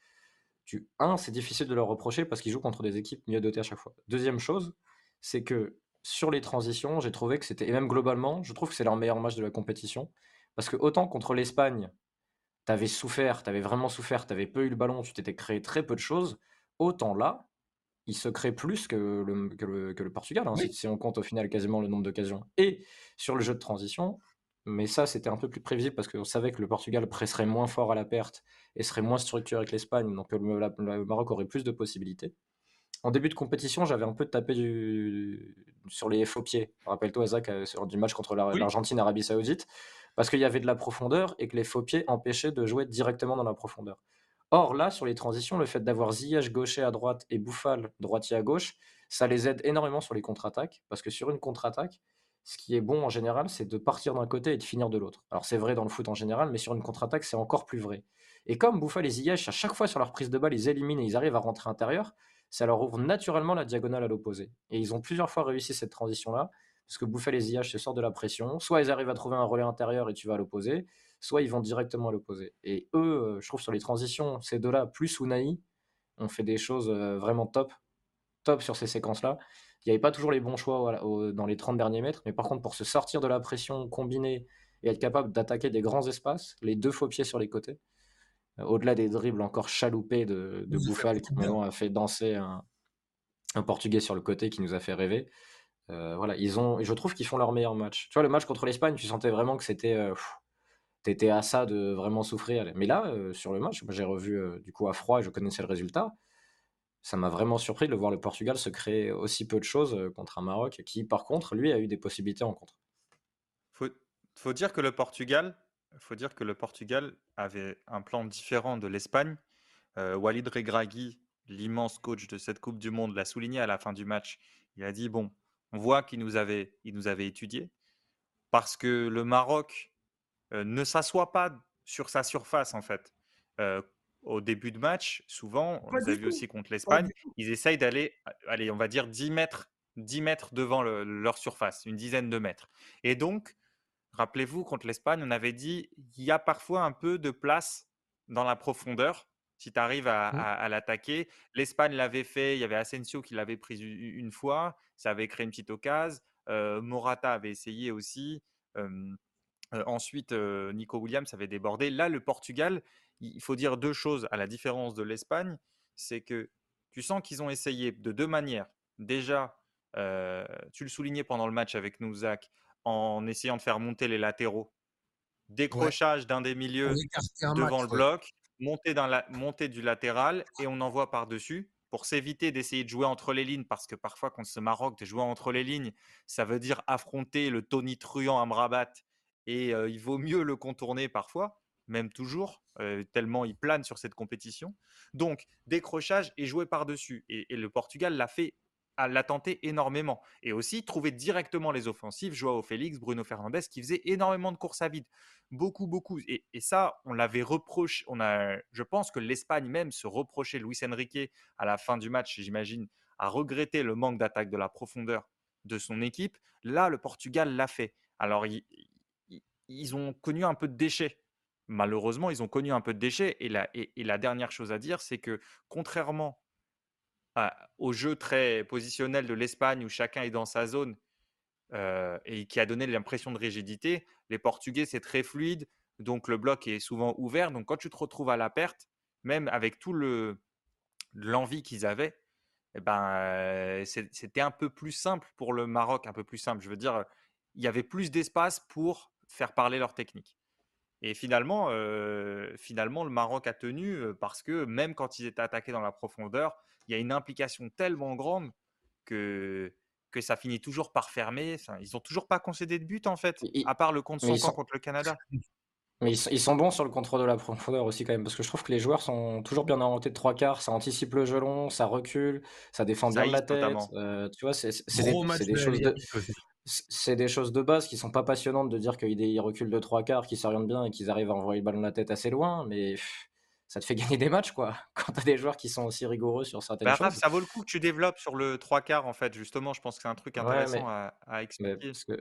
tu, un, c'est difficile de leur reprocher parce qu'ils jouent contre des équipes mieux dotées à chaque fois. Deuxième chose, c'est que sur les transitions, j'ai trouvé que c'était, et même globalement, je trouve que c'est leur meilleur match de la compétition. Parce que autant contre l'Espagne, tu avais souffert, tu avais vraiment souffert, tu avais peu eu le ballon, tu t'étais créé très peu de choses, autant là, il se crée plus que le, que le, que le Portugal, hein, Oui. si, si on compte au final quasiment le nombre d'occasions. Et sur le jeu de transition, mais ça c'était un peu plus prévisible parce qu'on savait que le Portugal presserait moins fort à la perte et serait moins structuré que l'Espagne, donc le, la- le Maroc aurait plus de possibilités. En début de compétition, j'avais un peu tapé du... sur les faux pieds. Rappelle-toi, Zach, euh, sur du match contre la- Oui. l'Argentine-Arabie Saoudite, parce qu'il y avait de la profondeur et que les faux pieds empêchaient de jouer directement dans la profondeur. Or, là, sur les transitions, le fait d'avoir Ziyech gaucher à droite et Bouffal droitier à gauche, ça les aide énormément sur les contre-attaques, parce que sur une contre-attaque, ce qui est bon en général, c'est de partir d'un côté et de finir de l'autre. Alors c'est vrai dans le foot en général, mais sur une contre-attaque, c'est encore plus vrai. Et comme Bouffal et Ziyech, à chaque fois sur leur prise de balle, ils éliminent et ils arrivent à rentrer intérieur, ça leur ouvre naturellement la diagonale à l'opposé. Et ils ont plusieurs fois réussi cette transition-là, parce que Bouffal et Ziyech se sortent de la pression. Soit ils arrivent à trouver un relais intérieur et tu vas à l'opposé, soit ils vont directement à l'opposé. Et eux, euh, je trouve sur les transitions, ces deux-là, plus Unai, ont fait des choses euh, vraiment top, top sur ces séquences-là. Il n'y avait pas toujours les bons choix voilà, au- dans les 30 derniers mètres, mais par contre, pour se sortir de la pression combinée et être capable d'attaquer des grands espaces, les deux faux pieds sur les côtés, euh, au-delà des dribbles encore chaloupés de, Bouffal, qui maintenant a fait danser un, un Portugais sur le côté qui nous a fait rêver. Euh, voilà, ils ont, et je trouve qu'ils font leur meilleur match. Tu vois, le match contre l'Espagne, tu sentais vraiment que c'était. euh, T'étais à ça de vraiment souffrir. Mais là, euh, sur le match, j'ai revu du coup à froid et je connaissais le résultat. Ça m'a vraiment surpris de voir le Portugal se créer aussi peu de choses euh, contre un Maroc qui, par contre, lui, a eu des possibilités en contre. Faut, faut dire que le Portugal, faut dire que le Portugal avait un plan différent de l'Espagne. Euh, Walid Regragui, l'immense coach de cette Coupe du Monde, l'a souligné à la fin du match. Il a dit bon, on voit qu'il nous avait, il nous avait étudié parce que le Maroc ne s'assoit pas sur sa surface en fait. Au début de match, souvent, on l'a vu aussi contre l'Espagne, ils essayent d'aller, allez, on va dire 10 mètres, 10 mètres devant leur surface, une dizaine de mètres. Et donc, rappelez-vous, contre l'Espagne, on avait dit, il y a parfois un peu de place dans la profondeur si tu arrives à, mmh. l'attaquer. L'Espagne l'avait fait, il y avait Asensio qui l'avait pris une fois, ça avait créé une petite occasion. Morata avait essayé aussi. ensuite, Nico Williams avait débordé. Là, le Portugal, il faut dire deux choses à la différence de l'Espagne. C'est que tu sens qu'ils ont essayé de deux manières. Déjà, tu le soulignais pendant le match avec nous, Zach, en essayant de faire monter les latéraux. Décrochage d'un des milieux devant le bloc, montée, dans la, montée du latéral et on envoie par-dessus pour s'éviter d'essayer de jouer entre les lignes, parce que parfois, contre ce Maroc, de jouer entre les lignes, ça veut dire affronter le Tony Truant à Mrabat, et il vaut mieux le contourner parfois, même toujours, tellement il plane sur cette compétition. Donc, décrochage et jouer par-dessus. et, le Portugal l'a fait l'a tenté énormément. Et aussi trouver directement les offensives, Joao Félix, Bruno Fernandes, qui faisaient énormément de courses à vide. Beaucoup, beaucoup. Et, ça, on l'avait reproché. On a, je pense que l'Espagne même se reprochait Luis Enrique à la fin du match, j'imagine, à regretter le manque d'attaque de la profondeur de son équipe. Là, le Portugal l'a fait. Alors, ils, ont connu un peu de déchets. Malheureusement, ils ont connu un peu de déchets. Et la, dernière chose à dire, c'est que contrairement au jeu très positionnel de l'Espagne où chacun est dans sa zone et qui a donné l'impression de rigidité, les Portugais, c'est très fluide, donc le bloc est souvent ouvert. Donc quand tu te retrouves à la perte, même avec tout le l'envie qu'ils avaient, eh ben, c'était un peu plus simple pour le Maroc, un peu plus simple. Je veux dire, il y avait plus d'espace pour faire parler leur technique. Et finalement, finalement, le Maroc a tenu parce que même quand ils étaient attaqués dans la profondeur, il y a une implication tellement grande que, que ça finit toujours par fermer. ils n'ont toujours pas concédé de but, en fait, à part le contre son camp contre le Canada. Mais ils, sont bons sur le contrôle de la profondeur aussi, quand même, parce que je trouve que les joueurs sont toujours bien orientés de trois quarts. Ça anticipe le gelon, ça recule, ça défend bien la tête. Euh, tu vois, c'est des, choses de. C'est des choses de base qui sont pas passionnantes de dire qu'ils reculent de trois quarts, qu'ils s'orientent bien et qu'ils arrivent à envoyer le ballon de la tête assez loin, mais ça te fait gagner des matchs, quoi. Quand tu as des joueurs qui sont aussi rigoureux sur certaines bah, choses. ça vaut le coup que tu développes sur le trois quarts, en fait, justement. Je pense que c'est un truc intéressant à, expliquer. Parce que,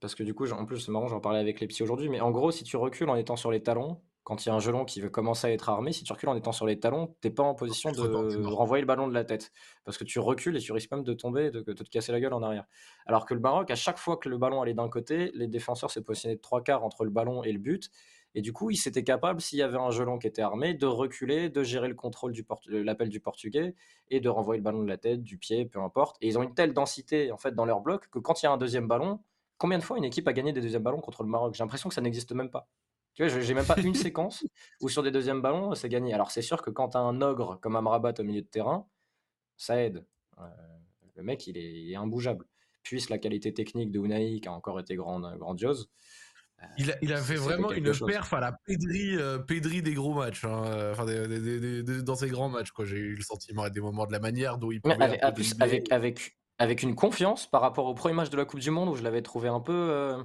parce que, du coup, en plus, c'est marrant, j'en parlais avec les psys aujourd'hui, mais en gros, si tu recules en étant sur les talons, quand il y a un gelon qui veut commencer à être armé, si tu recules en étant sur les talons, t'es pas en position de renvoyer le ballon de la tête. Parce que tu recules et tu risques même de tomber, de, de te casser la gueule en arrière. Alors que le Maroc, à chaque fois que le ballon allait d'un côté, les défenseurs se positionnaient de trois quarts entre le ballon et le but. Et du coup, ils étaient capables, s'il y avait un gelon qui était armé, de reculer, de gérer le contrôle du l'appel du portugais et de renvoyer le ballon de la tête, du pied, peu importe. Et ils ont une telle densité en fait dans leur bloc que quand il y a un deuxième ballon, combien de fois une équipe a gagné des deuxièmes ballons contre le Maroc? J'ai l'impression que ça n'existe même pas. Tu vois, j'ai même pas une séquence où sur des deuxièmes ballons, c'est gagné. Alors c'est sûr que quand tu as un ogre comme Amrabat au milieu de terrain, ça aide. Euh, le mec, il est, il est, imbougeable. Puisse la qualité technique de Unai, qui a encore été grande, grandiose, il, a, il avait vraiment une perf à la pédrie, euh, des gros matchs, hein, euh, dans ses grands matchs. J'ai eu le sentiment à des moments de la manière dont il pouvait. Avec, avec, avec, avec, une confiance par rapport au premier match de la Coupe du Monde où je l'avais trouvé un peu.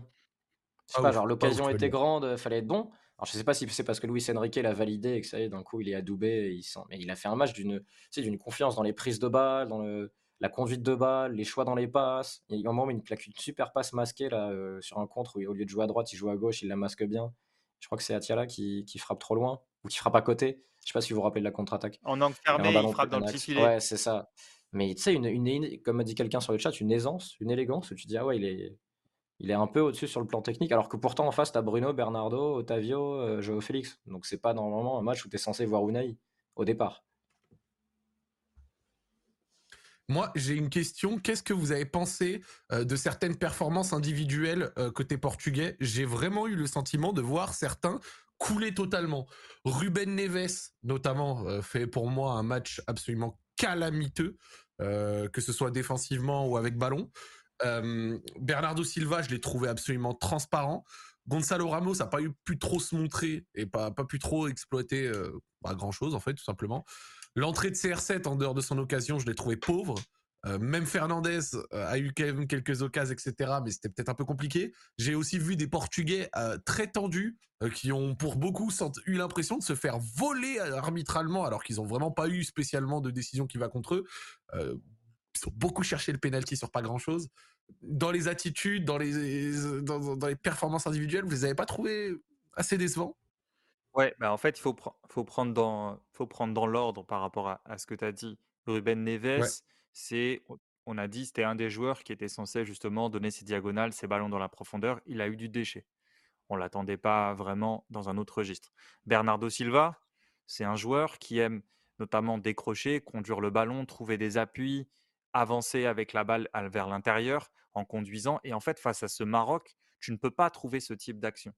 Euh, je sais pas, genre l'occasion était grande, fallait être bon. Alors je sais pas si c'est parce que Luis Enrique l'a validé et que ça y est, d'un coup il est adoubé, il sent... mais il a fait un match d'une d'une confiance dans les prises de balles, dans le la conduite de balle, les choix dans les passes. Il y a un moment, il plaque une super passe masquée là, euh, sur un contre où au lieu de jouer à droite, il joue à gauche, il la masque bien. Je crois que c'est Atiala qui, qui, frappe trop loin ou qui frappe à côté. Je sais pas si vous vous rappelez de la contre-attaque. En angle fermé, il frappe dans le petit filet. Ouais, c'est ça. Mais tu sais, une, une, comme a dit quelqu'un sur le chat, une aisance, une élégance où tu dis, ah ouais, il est, il est un peu au-dessus sur le plan technique, alors que pourtant en face, tu as Bruno, Bernardo, Otavio, euh, Joao Félix. Donc c'est pas normalement un match où tu es censé voir Unai au départ. Moi, j'ai une question. Qu'est-ce que vous avez pensé euh, de certaines performances individuelles euh, côté portugais? J'ai vraiment eu le sentiment de voir certains couler totalement. Ruben Neves, notamment, fait pour moi un match absolument calamiteux, que ce soit défensivement ou avec ballon. Bernardo Silva, je l'ai trouvé absolument transparent. Gonzalo Ramos n'a pas eu pu trop se montrer et pas, pas pu trop exploiter pas grand chose en fait, tout simplement. L'entrée de CR7 en dehors de son occasion, je l'ai trouvé pauvre. Euh, même Fernandez euh, a eu quand même quelques occasions, etc. Mais c'était peut-être un peu compliqué. J'ai aussi vu des Portugais euh, très tendus qui ont pour beaucoup eu l'impression de se faire voler arbitralement alors qu'ils ont vraiment pas eu spécialement de décision qui va contre eux. Ils ont beaucoup cherché le penalty sur pas grand-chose. Dans les attitudes, dans les, dans, les performances individuelles, vous les avez pas trouvé assez décevants? Ouais, bah en fait, il faut, faut prendre dans, faut prendre dans l'ordre par rapport à, ce que tu as dit. Ruben Neves, c'est, on a dit, c'était un des joueurs qui était censé justement donner ses diagonales, ses ballons dans la profondeur. Il a eu du déchet. On ne l'attendait pas vraiment dans un autre registre. Bernardo Silva, c'est un joueur qui aime notamment décrocher, conduire le ballon, trouver des appuis, avancer avec la balle vers l'intérieur en conduisant. Et en fait, face à ce Maroc, tu ne peux pas trouver ce type d'action.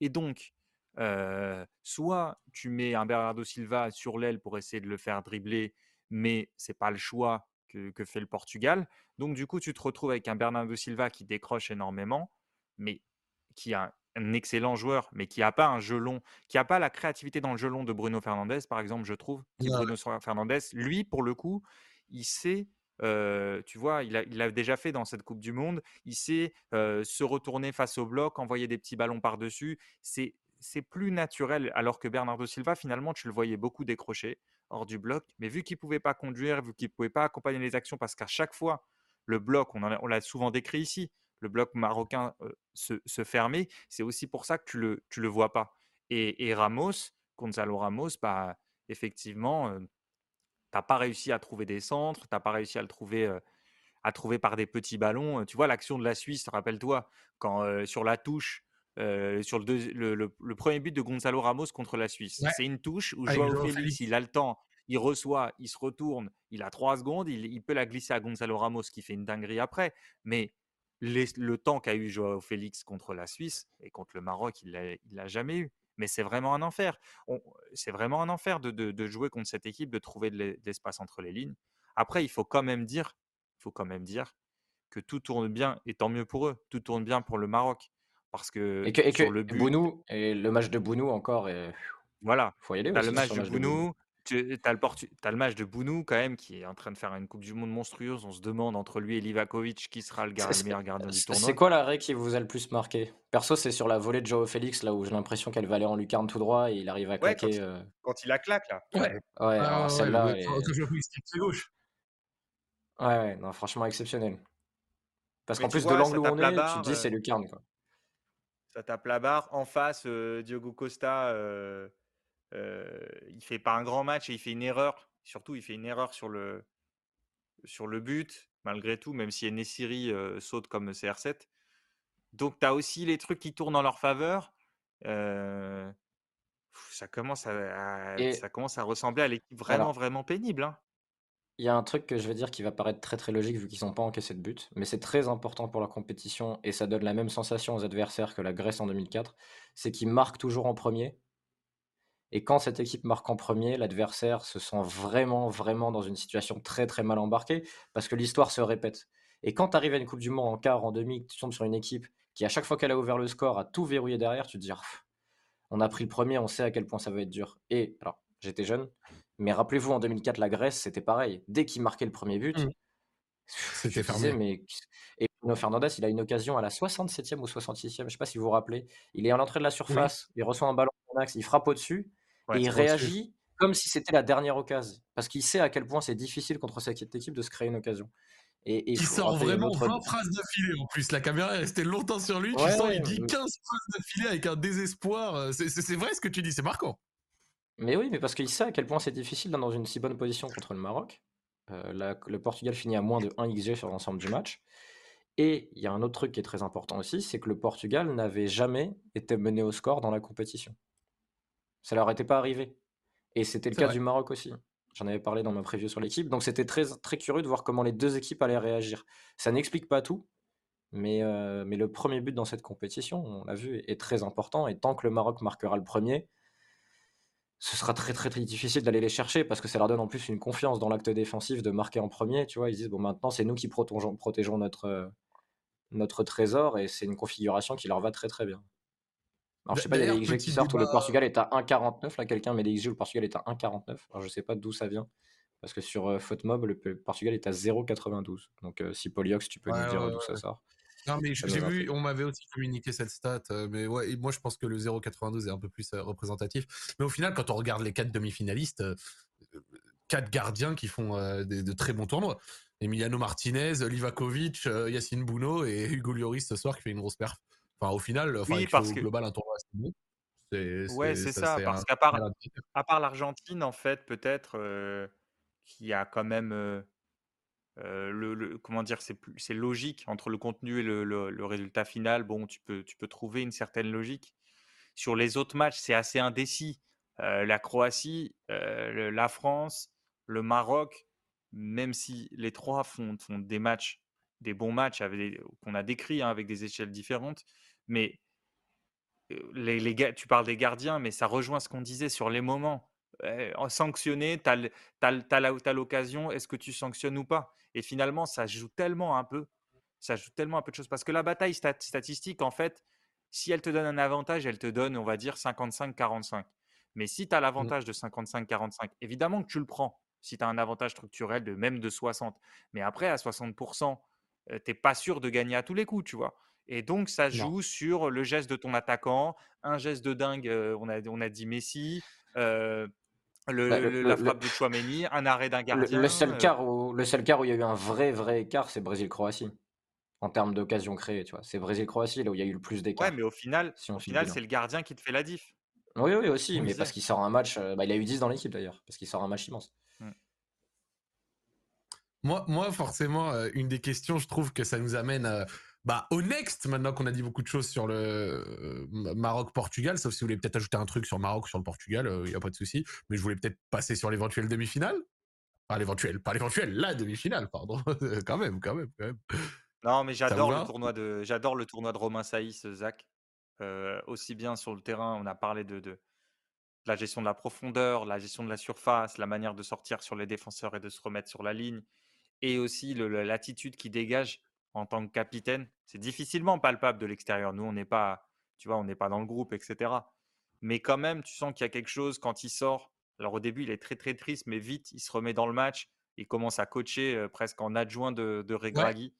Et donc, soit tu mets un Bernardo Silva sur l'aile pour essayer de le faire dribbler, mais c'est pas le choix que, fait le Portugal. Donc du coup, tu te retrouves avec un Bernardo Silva qui décroche énormément, mais qui a un excellent joueur, mais qui n'a pas un jeu long, qui n'a pas la créativité dans le jeu long de Bruno Fernandez, par exemple, je trouve. Bruno Fernandez, lui, pour le coup, il sait tu vois, il a, déjà fait dans cette Coupe du Monde. Il sait se retourner face au bloc, envoyer des petits ballons par-dessus. C'est plus naturel. Alors que Bernardo Silva, finalement, tu le voyais beaucoup décrocher hors du bloc. Mais vu qu'il ne pouvait pas conduire, vu qu'il ne pouvait pas accompagner les actions, parce qu'à chaque fois, le bloc, on, l'a souvent décrit ici, le bloc marocain se, fermait. C'est aussi pour ça que tu ne le, vois pas. Et, Ramos, Gonzalo Ramos, bah, effectivement, n'as pas réussi à trouver des centres, tu n'as pas réussi à le trouver. à trouver par des petits ballons. Tu vois l'action de la Suisse, rappelle-toi, quand sur la touche, sur le, le, premier but de Gonzalo Ramos contre la Suisse. C'est une touche où Joao Félix, il a le temps, il reçoit, il se retourne, il a trois secondes, il, peut la glisser à Gonzalo Ramos qui fait une dinguerie après. Mais le temps qu'a eu Joao Félix contre la Suisse et contre le Maroc, il l'a jamais eu. Mais c'est vraiment un enfer. C'est vraiment un enfer de, de, jouer contre cette équipe, de trouver de l'espace entre les lignes. Après, il faut quand même dire, il faut quand même dire que tout tourne bien, et tant mieux pour eux. Tout tourne bien pour le Maroc. Parce que, et que, le but... Bounou, et le match de Bounou encore, et... voilà. Faut y aller. As le match de Bounou, tu as, as, le match de Bounou quand même qui est en train de faire une Coupe du Monde monstrueuse. On se demande entre lui et Livakovic qui sera le, meilleur gardien du tournoi. C'est quoi l'arrêt qui vous a le plus marqué? Perso, c'est sur la volée de Joao Félix, là où j'ai l'impression qu'elle va aller en lucarne tout droit et il arrive à claquer. Euh quand, il, la claque, là. Ouais, ouais ah, celle-là. gauche. Ouais, ouais, non, franchement exceptionnel. Parce qu'en plus de l'angle où on est, tu te dis c'est lucarne. Quoi ça tape la barre. En face, Diogo Costa, euh, il fait pas un grand match et il fait une erreur. Surtout, il fait une erreur sur le, sur le but, malgré tout, même si Nessiri saute comme CR7. Donc, tu as aussi les trucs qui tournent en leur faveur. ça, commence à, ça commence à ressembler à l'équipe vraiment, vraiment pénible. Hein. Il y a un truc que je vais dire qui va paraître très très logique vu qu'ils n'ont pas encaissé de but, mais c'est très important pour la compétition et ça donne la même sensation aux adversaires que la Grèce en 2004, c'est qu'ils marquent toujours en premier. Et quand cette équipe marque en premier, l'adversaire se sent vraiment vraiment dans une situation très très mal embarquée parce que l'histoire se répète. Et quand tu arrives à une Coupe du Monde en quart, en demi, tu tombes sur une équipe qui à chaque fois qu'elle a ouvert le score a tout verrouillé derrière, tu te dis on a pris le premier, on sait à quel point ça va être dur. Et alors, j'étais jeune, mais rappelez-vous, en 2004, la Grèce, c'était pareil. Dès qu'il marquait le premier but, mmh. c'était fermé. mais... Et Bruno Fernandez, il a une occasion à la 67e ou 66e, je ne sais pas si vous vous rappelez. Il est à l'entrée de la surface, il reçoit un ballon en axe, il frappe au-dessus, et il réagit comme si c'était la dernière occasion. Parce qu'il sait à quel point c'est difficile contre cette équipe de se créer une occasion. Et, il sort vraiment 20 phrases d'affilée en plus. La caméra est restée longtemps sur lui. tu sens, il dit 15 phrases d'affilée avec un désespoir. C'est vrai ce que tu dis, c'est marquant. Mais oui, mais parce qu'il sait à quel point c'est difficile d'être dans une si bonne position contre le Maroc. Euh, le Portugal finit à moins de 1 XG sur l'ensemble du match. Et il y a un autre truc qui est très important aussi, c'est que le Portugal n'avait jamais été mené au score dans la compétition. Ça leur était pas arrivé. Et c'était le cas du Maroc aussi. J'en avais parlé dans ma preview sur l'équipe. Donc c'était très, très curieux de voir comment les deux équipes allaient réagir. Ça n'explique pas tout, mais, euh, mais le premier but dans cette compétition, on l'a vu, est très important. Et tant que le Maroc marquera le premier, ce sera très très très difficile d'aller les chercher parce que ça leur donne en plus une confiance dans l'acte défensif de marquer en premier. Tu vois, ils disent bon maintenant c'est nous qui protégeons, protégeons notre, euh, notre trésor et c'est une configuration qui leur va très très bien. Alors je sais pas, il y a des XG qui sortent où le Portugal est à 1,49. Là quelqu'un met des XG où le Portugal est à 1,49. Alors je sais pas d'où ça vient. Parce que sur euh, Footmob, le Portugal est à 0,92. Donc si Polyox, tu peux nous dire d'où ça sort. Non, mais j'ai vu, on m'avait aussi communiqué cette stat, mais ouais, moi je pense que le 0,92 est un peu plus représentatif. Mais au final, quand on regarde les quatre demi-finalistes, quatre gardiens qui font de très bons tournois. Emiliano Martinez, Livakovic, Yacine Bouno et Hugo Lloris ce soir qui fait une grosse perf. Enfin, au final, enfin, oui, parce au global, un tournoi assez bon. Ouais, c'est ça, parce qu'à part, à part l'Argentine, en fait, peut-être, qui a quand même le, comment dire, c'est logique entre le contenu et le, résultat final. Bon, tu peux, tu peux trouver une certaine logique. Sur les autres matchs, c'est assez indécis. la Croatie, la France, le Maroc, même si les trois font, font des matchs, des bons matchs qu'on a décrits hein, avec des échelles différentes, mais les, les, tu parles des gardiens, mais ça rejoint ce qu'on disait sur les moments. sanctionner, tu as, l'occasion, est-ce que tu sanctionnes ou pas? Et finalement, ça joue tellement un peu, ça joue tellement un peu de choses. Parce que la bataille statistique, en fait, si elle te donne un avantage, elle te donne, on va dire, 55-45. Mais si tu as mmh. l'avantage de 55-45, évidemment que tu le prends. Si tu as un avantage structurel de même de 60. Mais après, à 60%, tu n'es pas sûr de gagner à tous les coups, tu vois? Et donc, ça joue sur le geste de ton attaquant, un geste de dingue, on, a, on a dit Messi, bah, la frappe de Chouameni, un arrêt d'un gardien. Le, seul quart où, le seul où il y a eu un vrai, vrai écart, c'est Brésil-Croatie. En termes d'occasion créée, tu vois. C'est Brésil-Croatie, là où il y a eu le plus d'écart. Ouais, mais au final, au final c'est le gardien qui te fait la diff. Oui, oui, aussi, mais parce qu'il sort un match. Bah, il a eu 10 dans l'équipe d'ailleurs, parce qu'il sort un match immense. Mmh. Moi, moi, forcément, une des questions, je trouve que ça nous amène bah, au next, maintenant qu'on a dit beaucoup de choses sur le euh, Maroc-Portugal, sauf si vous voulez peut-être ajouter un truc sur Maroc, sur le Portugal, il euh, n'y a pas de souci. Mais je voulais peut-être passer sur l'éventuelle demi-finale. Pas l'éventuelle, pas l'éventuelle, la demi-finale, pardon. quand même, quand même, quand même. Non, mais j'adore le tournoi de, j'adore le tournoi de Romain Saïs, Zach. Euh, aussi bien sur le terrain, on a parlé de, de, la gestion de la profondeur, la gestion de la surface, la manière de sortir sur les défenseurs et de se remettre sur la ligne, et aussi l'attitude qui dégage en tant que capitaine. C'est difficilement palpable de l'extérieur. Nous, on n'est pas, tu vois, on n'est pas dans le groupe, etc. Mais quand même, tu sens qu'il y a quelque chose quand il sort. Alors au début, il est très très triste, mais vite, il se remet dans le match. Il commence à coacher presque en adjoint de, de Regragui.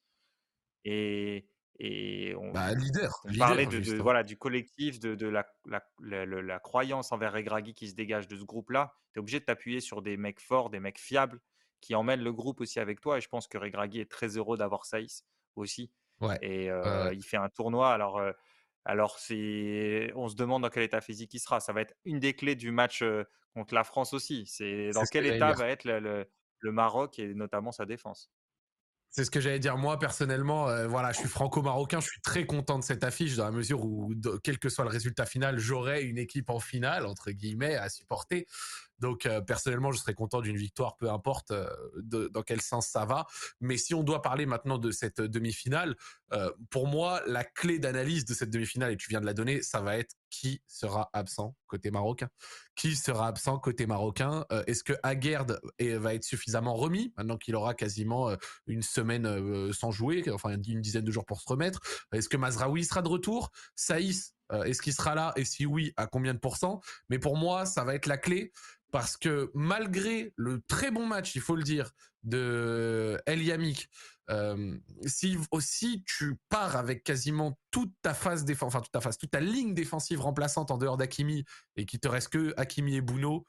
Et, et on, bah, leader, parlait de, voilà, du collectif, de, de la, la, la, croyance envers Regragui qui se dégage de ce groupe-là. Tu es obligé de t'appuyer sur des mecs forts, des mecs fiables qui emmènent le groupe aussi avec toi. Et je pense que Regragui est très heureux d'avoir Saïs aussi. Et il fait un tournoi. Alors, alors c'est, on se demande dans quel état physique il sera. Ça va être une des clés du match contre la France aussi. C'est dans quel état va être le, le, Maroc et notamment sa défense? C'est ce que j'allais dire moi personnellement. voilà, je suis franco-marocain, je suis très content de cette affiche dans la mesure où, quel que soit le résultat final, j'aurai une équipe en finale entre guillemets à supporter. Donc euh, personnellement, je serais content d'une victoire, peu importe euh, dans quel sens ça va. Mais si on doit parler maintenant de cette demi-finale, euh, pour moi, la clé d'analyse de cette demi-finale, et tu viens de la donner, ça va être qui sera absent côté marocain. Qui sera absent côté marocain? Est-ce que Aguerd va être suffisamment remis maintenant qu'il aura quasiment une semaine sans jouer, enfin une dizaine de jours pour se remettre? Est-ce que Mazraoui sera de retour? Saïs est-ce qu'il sera là? Et si oui, à combien de pourcents? Mais pour moi, ça va être la clé parce que malgré le très bon match, il faut le dire, de El Yamik, euh, si aussi tu pars avec quasiment toute ta phase défensive, enfin toute ta phase, toute ta ligne défensive remplaçante en dehors d'Akimi et qu'il te reste que Hakimi et Bouno,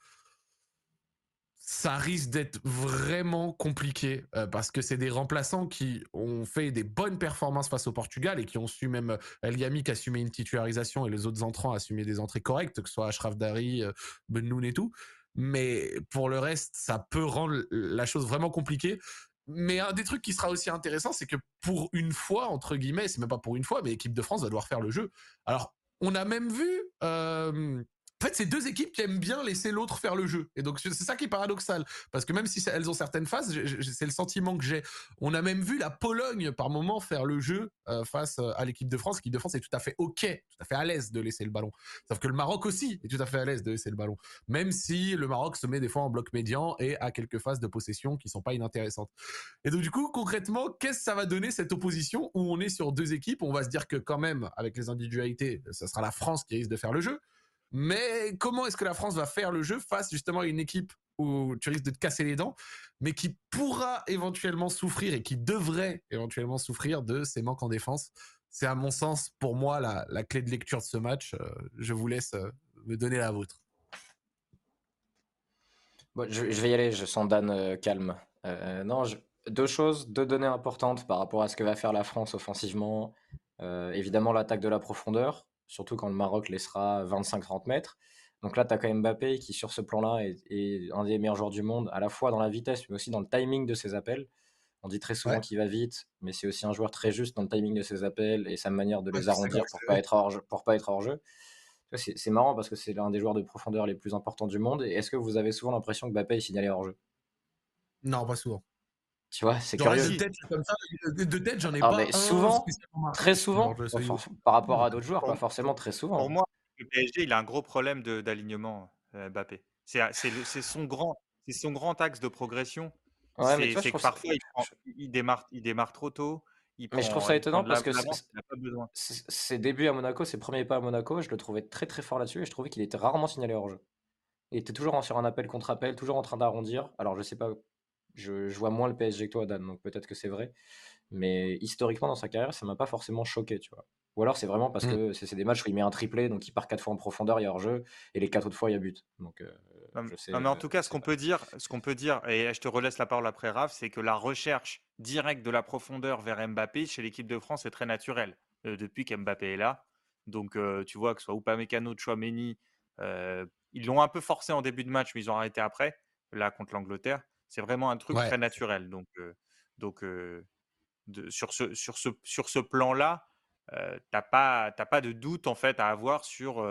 ça risque d'être vraiment compliqué euh, parce que c'est des remplaçants qui ont fait des bonnes performances face au Portugal et qui ont su même El Yamik assumer une titularisation et les autres entrants assumer des entrées correctes, que ce soit Ashraf Dari, euh, Benoun et tout mais pour le reste, ça peut rendre la chose vraiment compliquée. Mais un des trucs qui sera aussi intéressant, c'est que pour une fois, entre guillemets, c'est même pas pour une fois, mais l'équipe de France va devoir faire le jeu. Alors, on a même vu euh, en fait, c'est deux équipes qui aiment bien laisser l'autre faire le jeu. Et donc, c'est ça qui est paradoxal. Parce que même si elles ont certaines phases, c'est le sentiment que j'ai. On a même vu la Pologne, par moment, faire le jeu euh, face euh, à l'équipe de France. L'équipe de France est tout à fait OK, tout à fait à l'aise de laisser le ballon. Sauf que le Maroc aussi est tout à fait à l'aise de laisser le ballon. Même si le Maroc se met des fois en bloc médian et a quelques phases de possession qui sont pas inintéressantes. Et donc, du coup, concrètement, qu'est-ce que ça va donner cette opposition où on est sur deux équipes? On va se dire que quand même, avec les individualités, ça sera la France qui risque de faire le jeu. Mais comment est-ce que la France va faire le jeu face justement à une équipe où tu risques de te casser les dents, mais qui pourra éventuellement souffrir et qui devrait éventuellement souffrir de ses manques en défense? C'est à mon sens, pour moi, la, clé de lecture de ce match. Euh, je vous laisse euh, me donner la vôtre. Bon, je, vais y aller, je sens Dan euh, calme. Non, deux choses, deux données importantes par rapport à ce que va faire la France offensivement. Évidemment, l'attaque de la profondeur, surtout quand le Maroc laissera 25-30 mètres. Donc là, tu as quand même Mbappé qui, sur ce plan-là, est, est un des meilleurs joueurs du monde, à la fois dans la vitesse, mais aussi dans le timing de ses appels. On dit très souvent Ouais. qu'il va vite, mais c'est aussi un joueur très juste dans le timing de ses appels et sa manière de Ouais, les arrondir pour pas être hors pour pas être hors jeu. C'est marrant parce que c'est l'un des joueurs de profondeur les plus importants du monde. Et est-ce que vous avez souvent l'impression que Mbappé est signalé hors jeu Non, pas souvent. Tu vois, c'est curieux. de tête comme ça, de tête, j'en ai Ah, pas mais un souvent. Très souvent, Non, par rapport à d'autres joueurs, Pour- pas forcément très souvent. Pour moi, le PSG, il a un gros problème de- d'alignement, euh, Mbappé. C'est c'est son grand, c'est son grand axe de progression. Ouais, mais C'est que parfois il, prend- il démarre, il démarre trop tôt. Il Mais je trouve ça étonnant parce que ses débuts à Monaco, ses premiers pas à Monaco, je le trouvais très très fort là-dessus et je trouvais qu'il était rarement signalé hors jeu. Il était toujours en- sur un appel contre appel, toujours en train d'arrondir. Alors je sais pas, je, je vois moins le PSG que toi, Dan, donc peut-être que c'est vrai. Mais historiquement dans sa carrière, ça m'a pas forcément choqué, tu vois. Ou alors c'est vraiment parce Mm. que c'est des matchs où il met un triplé, donc il part quatre fois en profondeur, il y a hors jeu, et les quatre autres fois il y a but. Donc euh, Non, je sais. non, mais en tout cas, ce qu'on peut dire, ce qu'on peut dire, et je te relaisse la parole après Raph, c'est que la recherche directe de la profondeur vers Mbappé chez l'équipe de France est très naturelle euh, depuis qu'Mbappé est là. Donc, euh, tu vois que ce soit Upamecano, Chouameni, euh, ils l'ont un peu forcé en début de match, mais ils ont arrêté après. Là, contre l'Angleterre, c'est vraiment un truc Ouais. très naturel. Donc, euh, donc euh, de- sur ce, sur ce, sur ce plan-là, euh, t'as pas, pas de doute en fait à avoir sur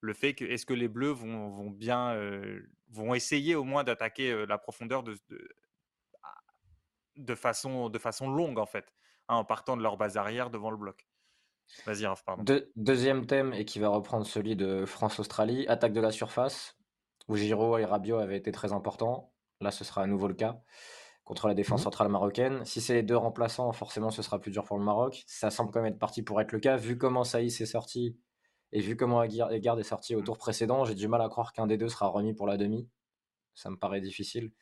le fait que est-ce que les Bleus vont, vont bien, vont essayer au moins d'attaquer la profondeur de, de, de façon, de façon longue en fait, hein, en partant de leur base arrière devant le bloc. Vas-y, Raph, pardon. Deux- deuxième thème, et qui va reprendre celui de France-Australie, attaque de la surface, où Giroud et Rabiot avaient été très importants. Là, ce sera à nouveau le cas contre la défense Mhm. centrale marocaine. Si c'est les deux remplaçants, forcément, ce sera plus dur pour le Maroc. Ça semble quand même être parti pour être le cas. Vu comment Saïs est sorti et vu comment Aguiar Egard est sorti au tour précédent, j'ai du mal à croire qu'un des deux sera remis pour la demi. Ça me paraît difficile.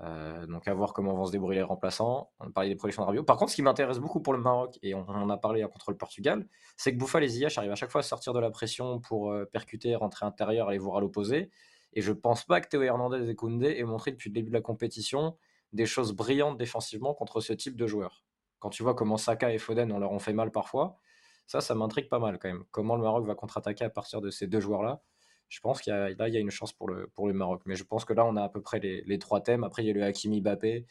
Euh, donc à voir comment vont se débrouiller les remplaçants. On parlait des projections de Rabiot. Par contre, ce qui m'intéresse beaucoup pour le Maroc, et on, on en a parlé hein, contre le Portugal, c'est que Bouffal et Ziyech arrivent à chaque fois à sortir de la pression pour euh, percuter, rentrer intérieur, aller voir à l'opposé. Et je pense pas que Théo Hernandez et Koundé aient montré depuis le début de la compétition des choses brillantes défensivement contre ce type de joueurs. Quand tu vois comment Saka et Foden on leur ont fait mal parfois, ça, ça m'intrigue pas mal quand même. Comment le Maroc va contre-attaquer à partir de ces deux joueurs-là? Je pense qu'il y a, là, il y a une chance pour le, pour le Maroc. Mais je pense que là, on a à peu près les, les trois thèmes. Après, il y a le Hakimi Mbappé.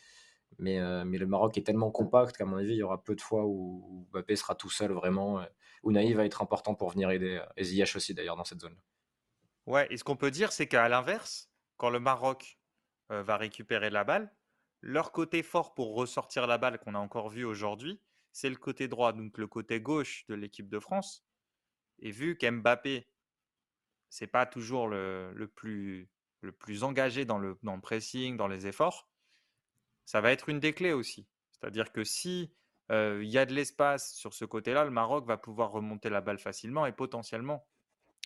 Mais, euh, mais le Maroc est tellement compact qu'à mon avis, il y aura peu de fois où, Mbappé sera tout seul vraiment. euh, Où Naïf va être important pour venir aider. euh, Et Ziyech aussi d'ailleurs dans cette zone. Ouais, et ce qu'on peut dire, c'est qu'à l'inverse, quand le Maroc va récupérer la balle, leur côté fort pour ressortir la balle qu'on a encore vu aujourd'hui, c'est le côté droit, donc le côté gauche de l'équipe de France. Et vu qu'Mbappé, c'est pas toujours le, le plus, le plus engagé dans le, dans le pressing, dans les efforts, ça va être une des clés aussi. C'est-à-dire que si il y a de l'espace sur ce côté-là, le Maroc va pouvoir remonter la balle facilement et potentiellement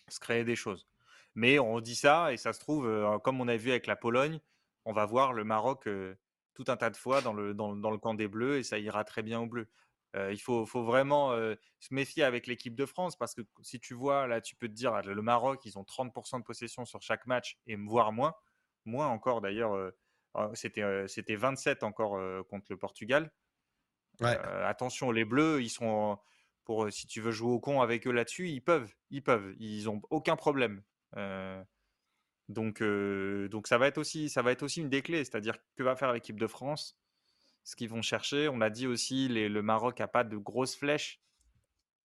se créer des choses. Mais on dit ça et ça se trouve, euh, comme on a vu avec la Pologne, on va voir le Maroc euh, tout un tas de fois dans le, dans, dans le camp des Bleus et ça ira très bien aux Bleus. Euh, il faut, faut vraiment se méfier avec l'équipe de France parce que si tu vois, là, tu peux te dire, le Maroc, ils ont 30% de possession sur chaque match et voire moins. Moins encore d'ailleurs, c'était c'était 27 encore contre le Portugal. Ouais. Attention, les Bleus, ils sont pour si tu veux jouer au con avec eux là-dessus, ils peuvent, ils peuvent, ils ont aucun problème. Euh, donc, euh, donc ça va être aussi, ça va être aussi une des clés, c'est-à-dire que va faire l'équipe de France, ce qu'ils vont chercher. On a dit aussi, les, le Maroc a pas de grosses flèches,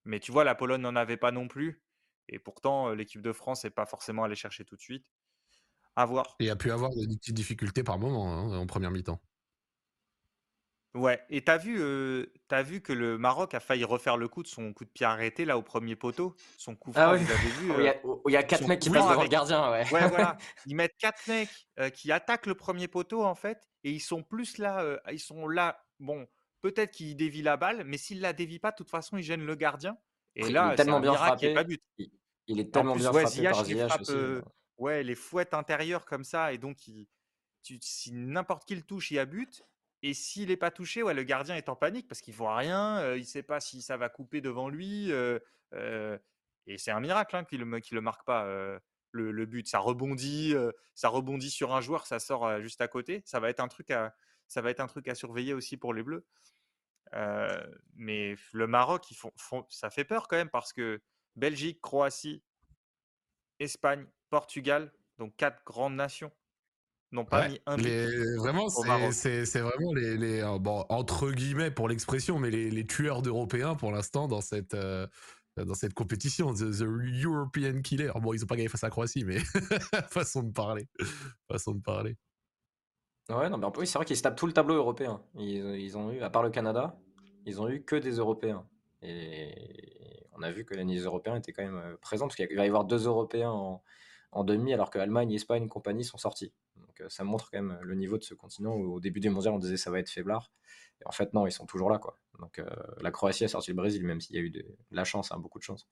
mais tu vois, la Pologne n'en avait pas non plus, et pourtant l'équipe de France n'est pas forcément allée chercher tout de suite. À voir. Et a pu avoir des petites difficultés par moment hein, en première mi-temps. Ouais, et t'as vu, euh, t'as vu que le Maroc a failli refaire le coup de son coup de pied arrêté là au premier poteau, son coup franc, Ah oui. vous avez vu il y euh, a, où il y a quatre son mecs qui passent devant le avec- gardien. Ouais, Ouais, voilà. Ils mettent quatre mecs euh, qui attaquent le premier poteau en fait, et ils sont plus là, euh, ils sont là. Bon, peut-être qu'ils dévient la balle, mais s'ils la dévient pas, de toute façon, ils gênent le gardien. Et il là, est c'est tellement un bien miracle qu'il y ait frappé. pas but. Il, il est En tellement plus, bien ouais, frappé Ziyech, par les Ziyech frappe, aussi. euh, ouais, les fouettes intérieures comme ça, et donc il, si n'importe qui le touche, il y a but. Et s'il n'est pas touché, ouais, le gardien est en panique parce qu'il ne voit rien, il ne sait pas si ça va couper devant lui. et c'est un miracle hein, qu'il ne marque pas, le, but. Ça rebondit, ça rebondit sur un joueur, ça sort juste à côté. Ça va être un truc à, surveiller aussi pour les Bleus. mais le Maroc, ça fait peur quand même parce que Belgique, Croatie, Espagne, Portugal, donc quatre grandes nations, n'ont pas mis un but. vraiment, c'est vraiment les, les bon, entre guillemets pour l'expression, mais les, les tueurs d'Européens pour l'instant dans cette dans cette compétition, the, European Killer. Bon, ils ont pas gagné face à la Croatie, mais façon de parler, façon de parler. Ouais, non, mais oui, c'est vrai qu'ils se tapent tout le tableau européen. Ils, ils, ont eu, à part le Canada, ils ont eu que des Européens. Et on a vu que les Européens étaient quand même euh, présents, parce qu'il va y avoir deux Européens en, en demi, alors que Allemagne, Espagne compagnie sont sortis. Donc euh, ça montre quand même le niveau de ce continent où au début du mondial, on disait ça va être faiblard. Et en fait, non, ils sont toujours là. quoi. Donc euh, la Croatie a sorti le Brésil, même s'il y a eu de, la chance, hein, beaucoup de chance.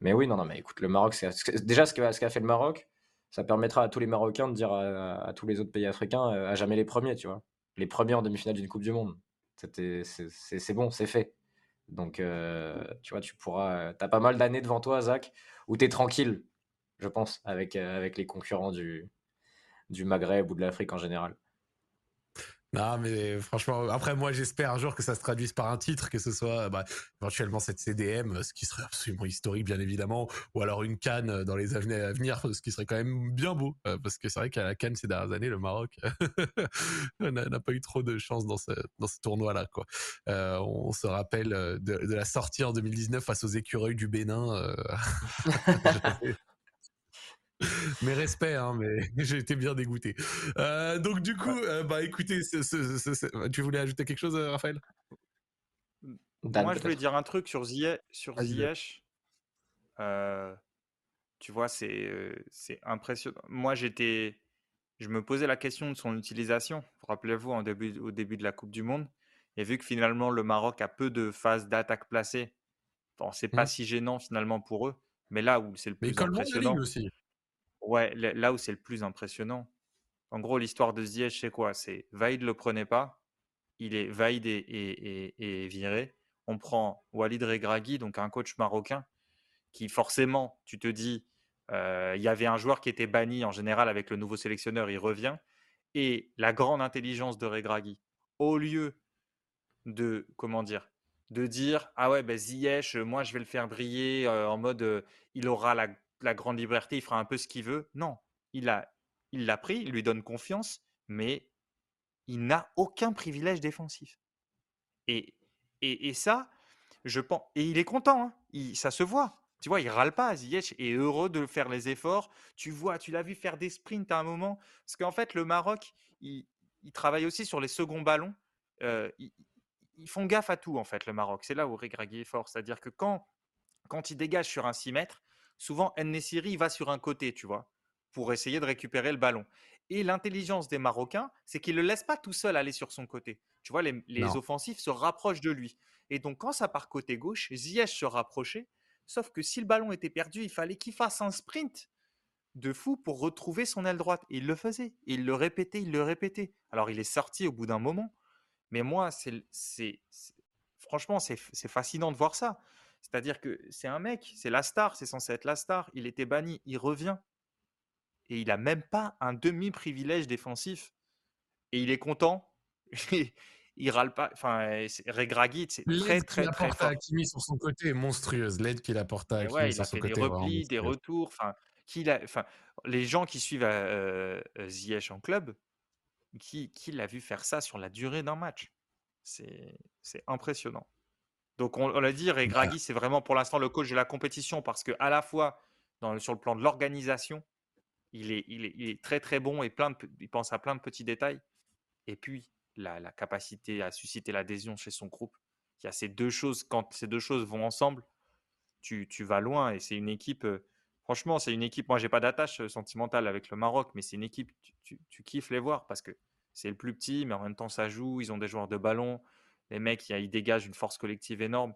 Mais oui, non, non, mais écoute, le Maroc, déjà ce qu'a fait le Maroc, ça permettra à tous les Marocains de dire à, tous les autres pays africains euh, à jamais les premiers, tu vois. Les premiers en demi-finale d'une Coupe du Monde. C'est bon, c'est fait. Donc, euh, tu vois, tu pourras. Tu as pas mal d'années devant toi, Zach, où tu es tranquille, je pense, euh, avec les concurrents du, du Maghreb ou de l'Afrique en général. Non, mais franchement, après, moi, j'espère un jour que ça se traduise par un titre, que ce soit bah, éventuellement cette CDM, ce qui serait absolument historique, bien évidemment, ou alors une canne dans les années à venir, ce qui serait quand même bien beau, euh, parce que c'est vrai qu'à la canne ces dernières années, le Maroc n'a pas eu trop de chance dans ce, dans ce tournoi-là. Quoi. Euh, on se rappelle de, de, la sortie en 2019 face aux écureuils du Bénin. Euh, mes respects, hein, mais j'ai été bien dégoûté. Euh, donc du coup, euh, bah écoutez, tu voulais ajouter quelque chose, euh, Raphaël? Moi, je voulais dire un truc sur Ziyech. Sur Ziyech. tu vois, c'est c'est impressionnant. Moi, j'étais, je me posais la question de son utilisation. Rappelez-vous, début, au début de la Coupe du Monde, et vu que finalement le Maroc a peu de phases d'attaque placée, bon, c'est pas mmh. si gênant finalement pour eux. Mais là où c'est le plus impressionnant, aussi. Ouais, là où c'est le plus impressionnant. En gros, l'histoire de Ziyech, c'est quoi? C'est Vaïd le prenait pas. Il est Vaïd et, viré. On prend Walid Regragui, donc un coach marocain, qui forcément, tu te dis, euh, il y avait un joueur qui était banni en général avec le nouveau sélectionneur, il revient. Et la grande intelligence de Regragui, au lieu de, comment dire, de dire, ah ouais, ben Ziyech, moi je vais le faire briller euh, en mode, euh, il aura la la grande liberté, il fera un peu ce qu'il veut. Non, il l'a il l'a pris, il lui donne confiance, mais il n'a aucun privilège défensif. Et, et, ça, je pense. Et il est content, hein. ça se voit. Tu vois, il râle pas. Ziyech est heureux de faire les efforts. Tu vois, tu l'as vu faire des sprints à un moment. Parce qu'en fait, le Maroc, il, travaille aussi sur les seconds ballons. Euh, ils, font gaffe à tout, en fait, le Maroc. C'est là où Regragui est fort. C'est-à-dire que quand, quand il dégage sur un 6 mètres, souvent Nesiri va sur un côté, tu vois, pour essayer de récupérer le ballon. Et l'intelligence des Marocains, c'est qu'ils ne le laissent pas tout seul aller sur son côté. Tu vois, les, offensifs se rapprochent de lui. Et donc, quand ça part côté gauche, Ziyech se rapprochait. Sauf que si le ballon était perdu, il fallait qu'il fasse un sprint de fou pour retrouver son aile droite. Et il le faisait. il le répétait, il le répétait. Alors, il est sorti au bout d'un moment. Mais moi, c'est, franchement, c'est fascinant de voir ça. C'est-à-dire que c'est un mec, c'est la star, c'est censé être la star. Il était banni, il revient. Et il a même pas un demi-privilège défensif. Et il est content. il râle pas. Enfin, Regragui, c'est très, très, très fort. à Hakimi sur son côté est monstrueuse. L'aide qu'il apporte à Hakimi sur son côté. Des replis, des retours. Enfin, enfin, les gens qui suivent euh, euh, Ziyech en club, qui, qui l'a vu faire ça sur la durée d'un match C'est impressionnant. Donc on, l'a dit, Regragui, c'est vraiment pour l'instant le coach de la compétition parce que à la fois dans, sur le plan de l'organisation, il est, il, est, très très bon et plein de, il pense à plein de petits détails. Et puis la, capacité à susciter l'adhésion chez son groupe. Il y a ces deux choses, quand ces deux choses vont ensemble, tu, tu vas loin et c'est une équipe. Euh, franchement, c'est une équipe. Moi, j'ai pas d'attache euh, sentimentale avec le Maroc, mais c'est une équipe. Tu, tu, kiffes les voir parce que c'est le plus petit, mais en même temps ça joue. Ils ont des joueurs de ballon les mecs, ils dégagent une force collective énorme.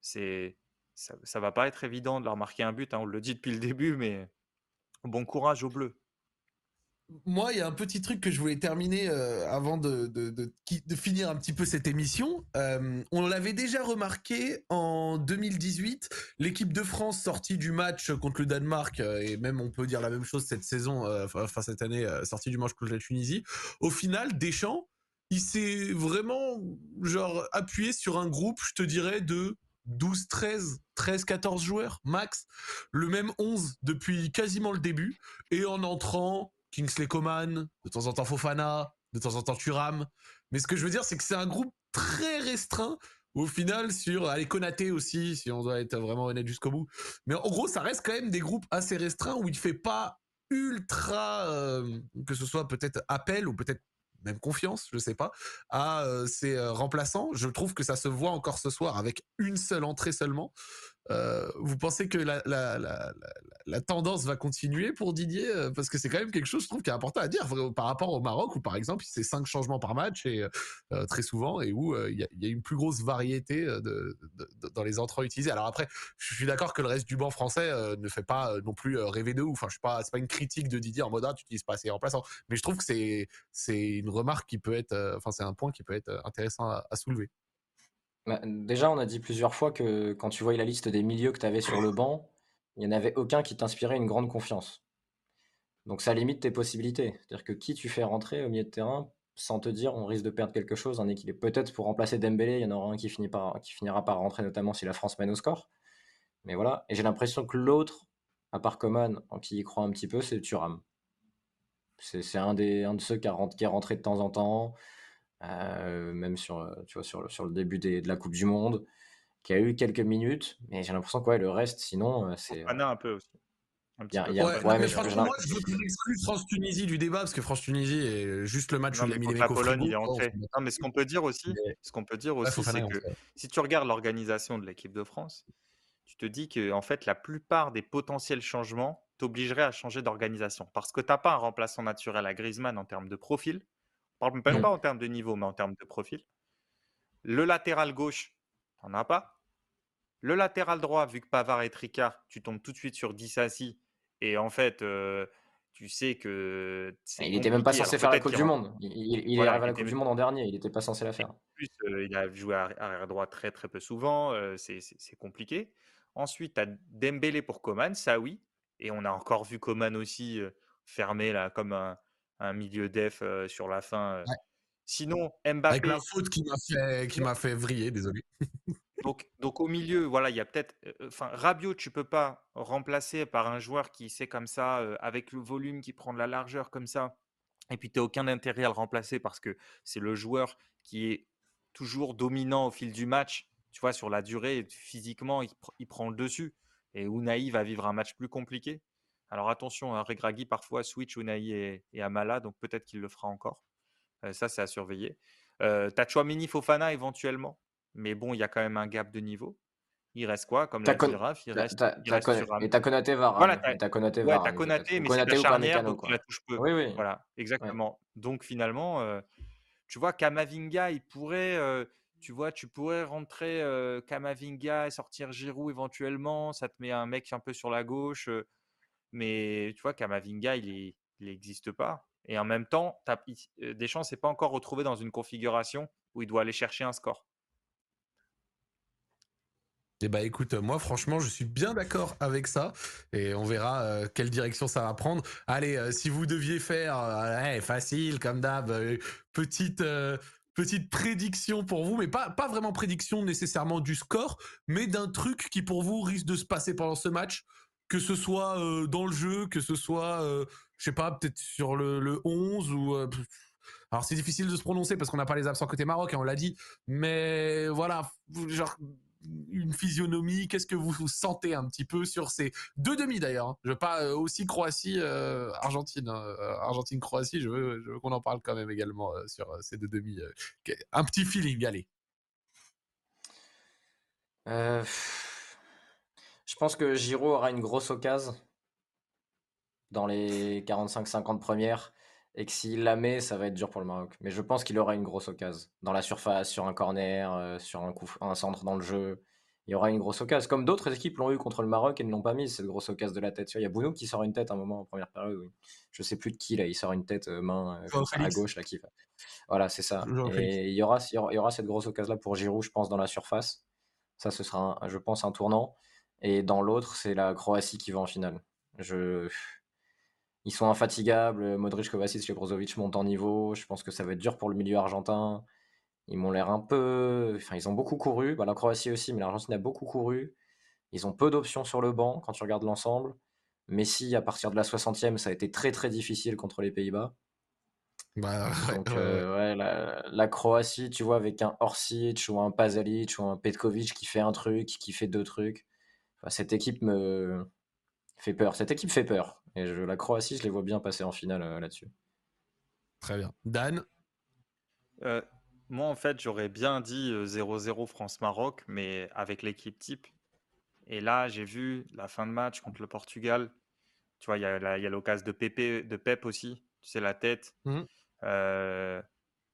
C'est ça, ça va pas être évident de leur marquer un but. Hein, on le dit depuis le début, mais bon courage aux Bleus. moi, il y a un petit truc que je voulais terminer euh, avant de, finir un petit peu cette émission. Euh, on l'avait déjà remarqué en 2018, l'équipe de France sortie du match contre le Danemark, euh, et même on peut dire la même chose cette saison, enfin cette année, sortie du match contre la Tunisie. Au final, Deschamps, il s'est vraiment genre appuyé sur un groupe, je te dirais, de 12, 13, 13, 14 joueurs max, le même 11 depuis quasiment le début, et en entrant Kingsley Coman, de temps en temps Fofana, de temps en temps Turam. Mais ce que je veux dire, c'est que c'est un groupe très restreint au final sur allez Konaté aussi si on doit être vraiment honnête jusqu'au bout. Mais en gros ça reste quand même des groupes assez restreints où il fait pas ultra euh, que ce soit peut-être appel ou peut-être même confiance, je sais pas, à euh, ses euh, remplaçants. Je trouve que ça se voit encore ce soir avec une seule entrée seulement. Euh, vous pensez que la, tendance va continuer pour Didier euh, Parce que c'est quand même quelque chose, je trouve, qui est important à dire par rapport au Maroc, où par exemple, c'est cinq changements par match et euh, très souvent, et où il y, a une plus grosse variété dans les entrants utilisés. Alors après, je suis d'accord que le reste du banc français ne fait pas non plus rêver de ouf. Enfin, je suis pas, pas une critique de Didier en mode ah, tu n'utilises pas assez remplaçants, mais je trouve que c'est une remarque qui peut être, enfin, c'est un point qui peut être intéressant à soulever. Bah, déjà, on a dit plusieurs fois que quand tu voyais la liste des milieux que tu avais sur le banc, il n'y en avait aucun qui t'inspirait une grande confiance. Donc ça limite tes possibilités. C'est-à-dire que qui tu fais rentrer au milieu de terrain sans te dire on risque de perdre quelque chose, un équilibre. Peut-être pour remplacer Dembélé, il y en aura un qui, finira par rentrer, notamment si la France mène au score. Mais voilà. Et j'ai l'impression que l'autre, à part Coman, en qui y croit un petit peu, c'est Thuram. C'est un de ceux qui, qui est rentré de temps en temps. Euh, même sur, euh, tu vois, sur, le, sur le début des, de la Coupe du Monde, qui a eu quelques minutes, mais j'ai l'impression que ouais, le reste, sinon, euh, c'est. Anna un peu aussi. Un y a, y a, ouais, ouais, mais, franchement, moi, je veux qu'on exclue France-Tunisie du débat parce que France-Tunisie est juste le match non, où il a mis les mecs au Pologne, il est entré. Non, mais ce qu'on peut dire aussi, mais... ce qu'on peut dire aussi, c'est que si tu regardes l'organisation de l'équipe de France, tu te dis que en fait, la plupart des potentiels changements t'obligeraient à changer d'organisation parce que tu n'as pas un remplaçant naturel à Griezmann en termes de profil, parle même pas en termes de niveau, mais en termes de profil. Le latéral gauche, t'en as pas. Le latéral droit, vu que Pavard est tricard, tu tombes tout de suite sur Dissassi. Et en fait, euh, tu sais que. Il n'était même pas censé faire la Coupe du Monde. Il, il, voilà, est arrivé à la Coupe du Monde en dernier. Il n'était pas censé la faire. En plus, euh, il a joué arrière droit très très peu souvent. Euh, c'est compliqué. Ensuite, tu as Dembélé pour Coman, ça oui. Et on a encore vu Coman aussi fermé là, comme un, un milieu def sur la fin. Ouais. Sinon, Mbappé. Avec la faute qui m'a fait, qui m'a fait vriller, désolé. donc, donc au milieu, voilà, il y a peut-être. Enfin, Rabiot, tu peux pas remplacer par un joueur qui sait comme ça, euh, avec le volume, qui prend de la largeur comme ça. Et puis, tu n'as aucun intérêt à le remplacer parce que c'est le joueur qui est toujours dominant au fil du match. Tu vois, sur la durée, physiquement, il, pr il prend le dessus. Et Unai va vivre un match plus compliqué. Alors attention, hein, Regragui parfois switch Unai et, et Amala, donc peut-être qu'il le fera encore. Euh, ça, c'est à surveiller. Euh, T'as Mini Fofana éventuellement, mais bon, il y a quand même un gap de niveau. Il reste quoi Comme l'a dit Raph, il reste, il reste sur Et t'as Konaté Varane. Voilà, t'as Konaté ouais, Varane. Konaté, mais c'est la charnière, donc tu la touches peu. Oui, oui. Voilà, exactement. Ouais. Donc finalement, euh, tu vois, Kamavinga, il pourrait, euh, tu vois, tu pourrais rentrer euh, Kamavinga et sortir Giroud éventuellement. Ça te met un mec un peu sur la gauche. Mais tu vois, Kamavinga, il n'existe pas. Et en même temps, Deschamps ne s'est pas encore retrouvé dans une configuration où il doit aller chercher un score. Eh bah écoute, moi franchement, je suis bien d'accord avec ça et on verra euh, quelle direction ça va prendre. Allez, euh, si vous deviez faire euh, facile comme d'hab, petite petite prédiction pour vous, mais pas pas vraiment prédiction nécessairement du score, mais d'un truc qui pour vous risque de se passer pendant ce match que ce soit euh, dans le jeu, que ce soit, euh, je sais pas, peut-être sur le, le 11 ou. Euh, alors c'est difficile de se prononcer parce qu'on n'a pas les absents côté Maroc, hein, on l'a dit, mais voilà, genre une physionomie, qu'est-ce que vous sentez un petit peu sur ces deux demi d'ailleurs hein. Je veux pas aussi Croatie, Argentine, Argentine Croatie, je veux, je veux qu'on en parle quand même également sur ces deux demi. un petit feeling, allez. Euh, je pense que Giroud aura une grosse occasion dans les 45-50 premières et que s'il la met, ça va être dur pour le Maroc. Mais je pense qu'il aura une grosse occasion dans la surface, sur un corner, euh, sur un, coup, un centre dans le jeu. il y aura une grosse occasion. Comme d'autres équipes l'ont eu contre le Maroc et ne l'ont pas mise, cette grosse occasion de la tête. Il y a Bounou qui sort une tête à un moment en première période. Oui. Je sais plus de qui, là. Il sort une tête euh, main euh, à gauche, là, qui Voilà, c'est ça. Et il y, aura, il y aura cette grosse occasion-là pour Giroud, je pense, dans la surface. Ça, ce sera, je pense, un tournant. Et dans l'autre, c'est la Croatie qui va en finale. Je... Ils sont infatigables. Modric, Kovacic et Brozovic montent en niveau. Je pense que ça va être dur pour le milieu argentin. Ils m'ont l'air un peu. Enfin, ils ont beaucoup couru. Bah, la Croatie aussi, mais l'Argentine a beaucoup couru. Ils ont peu d'options sur le banc quand tu regardes l'ensemble. Messi, à partir de la 60e, ça a été très très difficile contre les Pays-Bas. Bah, Donc, euh, la, Croatie, tu vois, avec un Orsic ou un Pazalic ou un Petkovic qui fait un truc, qui fait deux trucs. Cette équipe me fait peur. Cette équipe fait peur. Et je, la Croatie, je les vois bien passer en finale euh, là-dessus. Très bien. Dan? Euh, moi, en fait, j'aurais bien dit 0-0 France-Maroc, mais avec l'équipe type. Et là, j'ai vu la fin de match contre le Portugal. Tu vois, il y a l'occasion de, de Pep aussi. Tu sais, la tête. Mmh.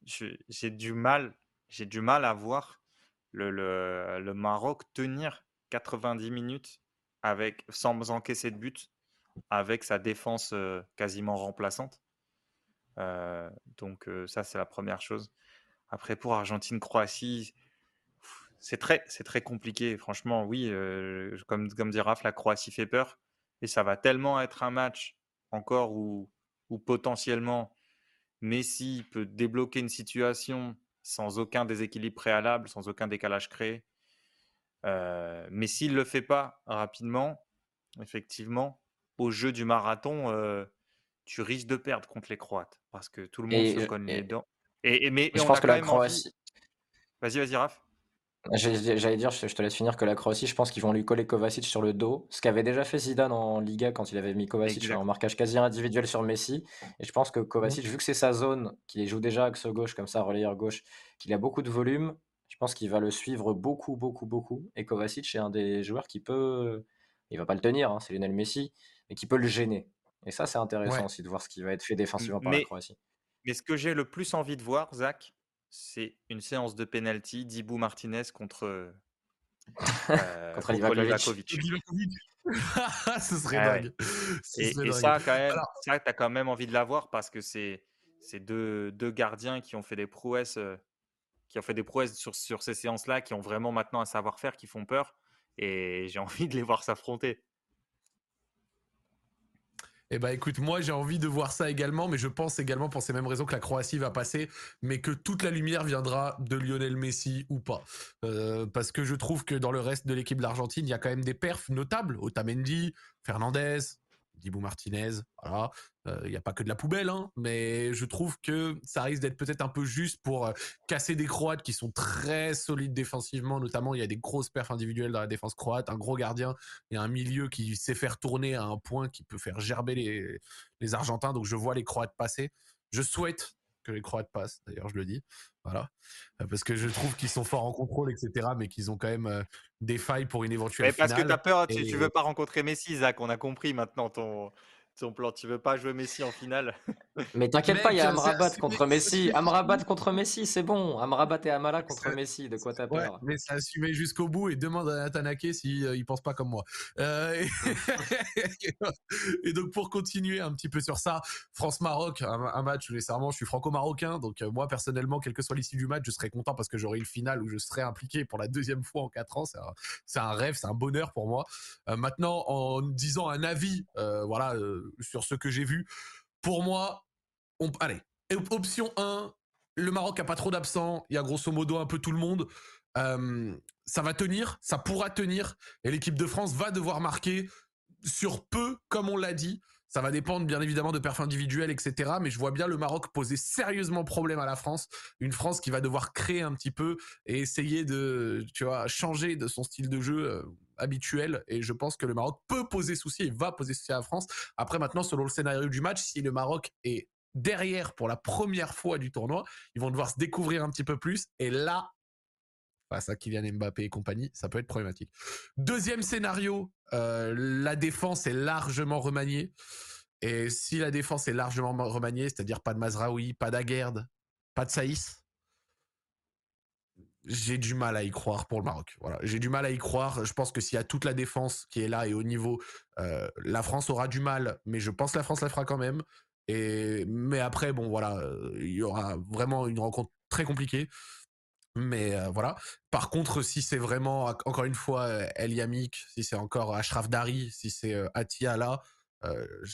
j'ai du mal, j'ai du mal à voir le, le, Maroc tenir 90 minutes avec, sans encaisser de but, avec sa défense quasiment remplaçante. donc ça, c'est la première chose. Après, pour Argentine-Croatie, c'est très, compliqué. Franchement, oui, euh, comme, comme dit Raph, la Croatie fait peur. Et ça va tellement être un match encore où, où potentiellement Messi peut débloquer une situation sans aucun déséquilibre préalable, sans aucun décalage créé. Euh, mais s'il ne le fait pas rapidement, effectivement, au jeu du marathon, euh, tu risques de perdre contre les Croates parce que tout le monde se connaît les dents. Et, mais, je pense que la Croatie. Vas-y, vas-y, Raph. J'allais dire, je te laisse finir, que la Croatie, je pense qu'ils vont lui coller Kovacic sur le dos, ce qu'avait déjà fait Zidane en Liga quand il avait mis Kovacic en marquage quasi individuel sur Messi. Et je pense que Kovacic, vu que c'est sa zone, qu'il joue déjà axe gauche comme ça, relayeur gauche, qu'il a beaucoup de volume, je pense qu'il va le suivre beaucoup, beaucoup, beaucoup. Et Kovacic est un des joueurs qui peut, il va pas le tenir, hein, c'est Lionel Messi, mais qui peut le gêner. Et ça, c'est intéressant aussi de voir ce qui va être fait défensivement par la Croatie. Mais ce que j'ai le plus envie de voir, Zach, c'est une séance de penalty d'Ibou Martinez contre, euh, contre, Livakovic. Ce serait ah dingue. et, ça, quand même, tu as quand même envie de l'avoir parce que c'est deux, deux gardiens qui ont fait des prouesses, euh, qui ont fait des prouesses sur, sur ces séances-là, qui ont vraiment maintenant un savoir-faire, qui font peur. Et j'ai envie de les voir s'affronter. Eh ben écoute, moi j'ai envie de voir ça également, mais je pense également pour ces mêmes raisons que la Croatie va passer, mais que toute la lumière viendra de Lionel Messi ou pas. Euh, parce que je trouve que dans le reste de l'équipe de l'Argentine, il y a quand même des perfs notables. Otamendi, Fernandez, Dibou Martinez, voilà. Il euh, n'y a pas que de la poubelle, hein, mais je trouve que ça risque d'être peut-être un peu juste pour euh, casser des Croates qui sont très solides défensivement. Notamment, il y a des grosses perfs individuelles dans la défense croate, un gros gardien et un milieu qui sait faire tourner à un point qui peut faire gerber les, les Argentins. Donc, je vois les Croates passer. Je souhaite que les Croates passent, d'ailleurs, je le dis. Voilà. Euh, parce que je trouve qu'ils sont forts en contrôle, etc., mais qu'ils ont quand même des failles pour une éventuelle mais Parce que tu as peur, tu, ne veux pas rencontrer Messi, Zach. On a compris maintenant ton, ton plan. Tu veux pas jouer Messi en finale? Mais t'inquiète pas, il y a Amrabat contre Messi. Amrabat contre Messi, c'est bon. Amrabat et Amala contre Messi. De quoi t'as peur Mais c'est assumé jusqu'au bout et demande à Tanake s'il euh, il pense pas comme moi. Euh, et... donc pour continuer un petit peu sur ça, France-Maroc, un, match où nécessairement je suis franco-marocain. Donc euh, moi personnellement, quelle que soit l'issue du match, je serais content parce que j'aurai le final où je serai impliqué pour la deuxième fois en quatre ans. C'est un, rêve, c'est un bonheur pour moi. maintenant, en disant un avis, voilà sur ce que j'ai vu. Pour moi, on, allez, option 1, le Maroc a pas trop d'absents, il y a grosso modo un peu tout le monde. ça va tenir, ça pourra tenir, et l'équipe de France va devoir marquer sur peu, comme on l'a dit. Ça va dépendre bien évidemment de perfs individuels, etc. Mais je vois bien le Maroc poser sérieusement problème à la France. Une France qui va devoir créer un petit peu et essayer de, changer de son style de jeu euh, habituel. Et je pense que le Maroc peut poser souci et va poser souci à la France. Après, maintenant, selon le scénario du match, si le Maroc est derrière pour la première fois du tournoi, ils vont devoir se découvrir un petit peu plus. Et là, face à Kylian Mbappé et compagnie, ça peut être problématique. Deuxième scénario, euh, la défense est largement remaniée. Et si la défense est largement remaniée, c'est-à-dire pas de Mazraoui, pas d'Aguerd, pas de Saïs, j'ai du mal à y croire pour le Maroc. Voilà, j'ai du mal à y croire. Je pense que s'il y a toute la défense qui est là et au niveau, euh, la France aura du mal, mais je pense que la France la fera quand même. Et mais après, bon voilà, euh, il y aura vraiment une rencontre très compliquée. Mais euh, voilà. Par contre, si c'est vraiment encore une fois El Yamik, si c'est encore Ashraf Dari, si c'est Atia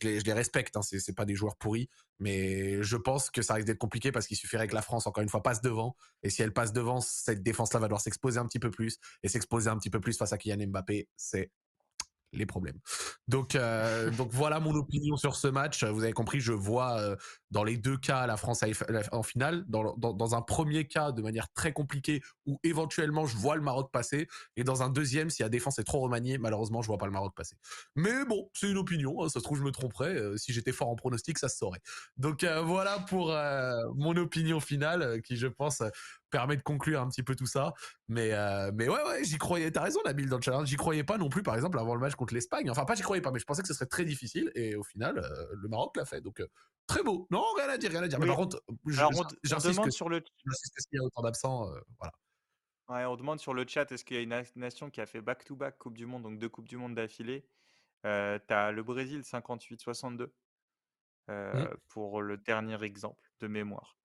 les, je les respecte. Hein, c'est pas des joueurs pourris, mais je pense que ça risque d'être compliqué parce qu'il suffirait que la France, encore une fois, passe devant. Et si elle passe devant, cette défense-là va devoir s'exposer un petit peu plus. Et s'exposer un petit peu plus face à Kylian Mbappé, c'est les problèmes. Donc, euh, donc voilà mon opinion sur ce match. Vous avez compris, je vois euh, dans les deux cas la France en finale. Dans, dans, un premier cas, de manière très compliquée, où éventuellement je vois le Maroc passer. Et dans un deuxième, si la défense est trop remaniée, malheureusement, je vois pas le Maroc passer. Mais bon, c'est une opinion. Hein, ça se trouve, je me tromperais. Euh, si j'étais fort en pronostic, ça se saurait. Donc voilà pour mon opinion finale, qui je pense permet de conclure un petit peu tout ça. Mais, euh, mais ouais, ouais, j'y croyais. T'as raison, Nabil, dans le challenge. J'y croyais pas non plus, par exemple, avant le match contre l'Espagne. Enfin, pas j'y croyais pas, mais je pensais que ce serait très difficile. Et au final, euh, le Maroc l'a fait. Donc, euh, très beau. Non, rien à dire, rien à dire. Mais par contre, j'insiste que, sur le... qu'il y a autant d'absents. voilà. Ouais, on demande sur le chat est-ce qu'il y a une nation qui a fait back-to-back Coupe du Monde, donc deux Coupes du Monde d'affilée? T'as le Brésil 58-62 mmh. pour le dernier exemple de mémoire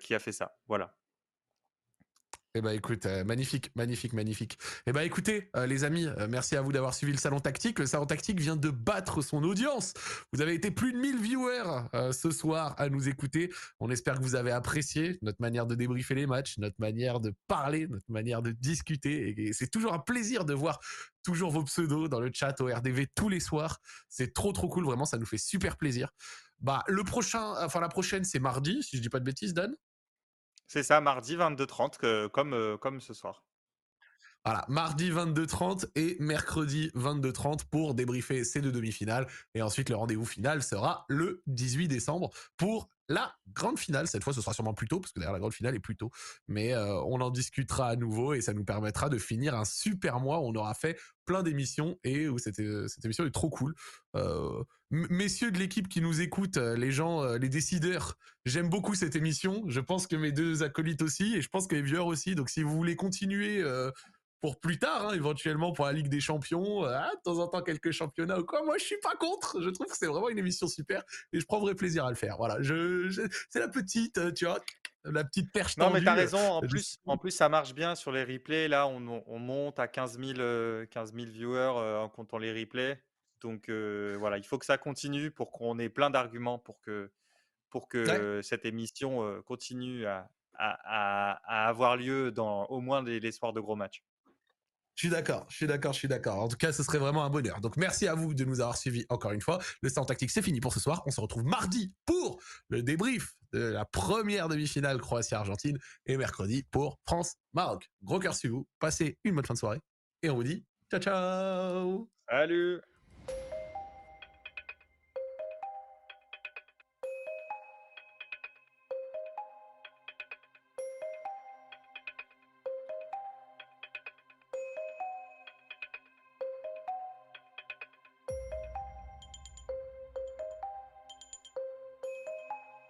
qui a fait ça. Voilà. Eh ben écoute, euh, magnifique, magnifique, magnifique. Eh ben écoutez, euh, les amis, euh, merci à vous d'avoir suivi le salon tactique. Le salon tactique vient de battre son audience. Vous avez été plus de 1000 viewers ce soir à nous écouter. On espère que vous avez apprécié notre manière de débriefer les matchs, notre manière de parler, notre manière de discuter. Et, c'est toujours un plaisir de voir toujours vos pseudos dans le chat au RDV tous les soirs. C'est trop trop cool, vraiment, ça nous fait super plaisir. Bah le prochain, enfin la prochaine, c'est mardi, si je dis pas de bêtises, Dan. C'est ça, mardi 22h30, comme, euh, comme ce soir. Voilà, mardi 22h30 et mercredi 22h30 pour débriefer ces deux demi-finales. Et ensuite, le rendez-vous final sera le 18 décembre pour la grande finale. Cette fois, ce sera sûrement plus tôt, parce que d'ailleurs, la grande finale est plus tôt. Mais euh, on en discutera à nouveau et ça nous permettra de finir un super mois où on aura fait plein d'émissions et où cette, euh, émission est trop cool. Euh, messieurs de l'équipe qui nous écoutent, les gens, les décideurs, j'aime beaucoup cette émission. Je pense que mes deux acolytes aussi et je pense que les viewers aussi. Donc, si vous voulez continuer pour plus tard, hein, éventuellement pour la Ligue des Champions, euh, de temps en temps quelques championnats ou quoi. Moi, je suis pas contre. Je trouve que c'est vraiment une émission super et je prendrai plaisir à le faire. Voilà, je, c'est la petite, euh, tu vois, la petite perche. Non, mais t'as raison. En plus, en plus, ça marche bien sur les replays. Là, on, monte à 15 000, 15 000 viewers euh, en comptant les replays. Donc voilà, il faut que ça continue pour qu'on ait plein d'arguments pour que pour que cette émission continue à, à, avoir lieu dans au moins les, les soirs de gros matchs. Je suis d'accord, je suis d'accord, je suis d'accord. En tout cas, ce serait vraiment un bonheur. Donc, merci à vous de nous avoir suivis encore une fois. Le stand tactique, c'est fini pour ce soir. On se retrouve mardi pour le débrief de la première demi-finale Croatie-Argentine et mercredi pour France-Maroc. Gros cœur sur vous. Passez une bonne fin de soirée et on vous dit ciao, ciao. Salut.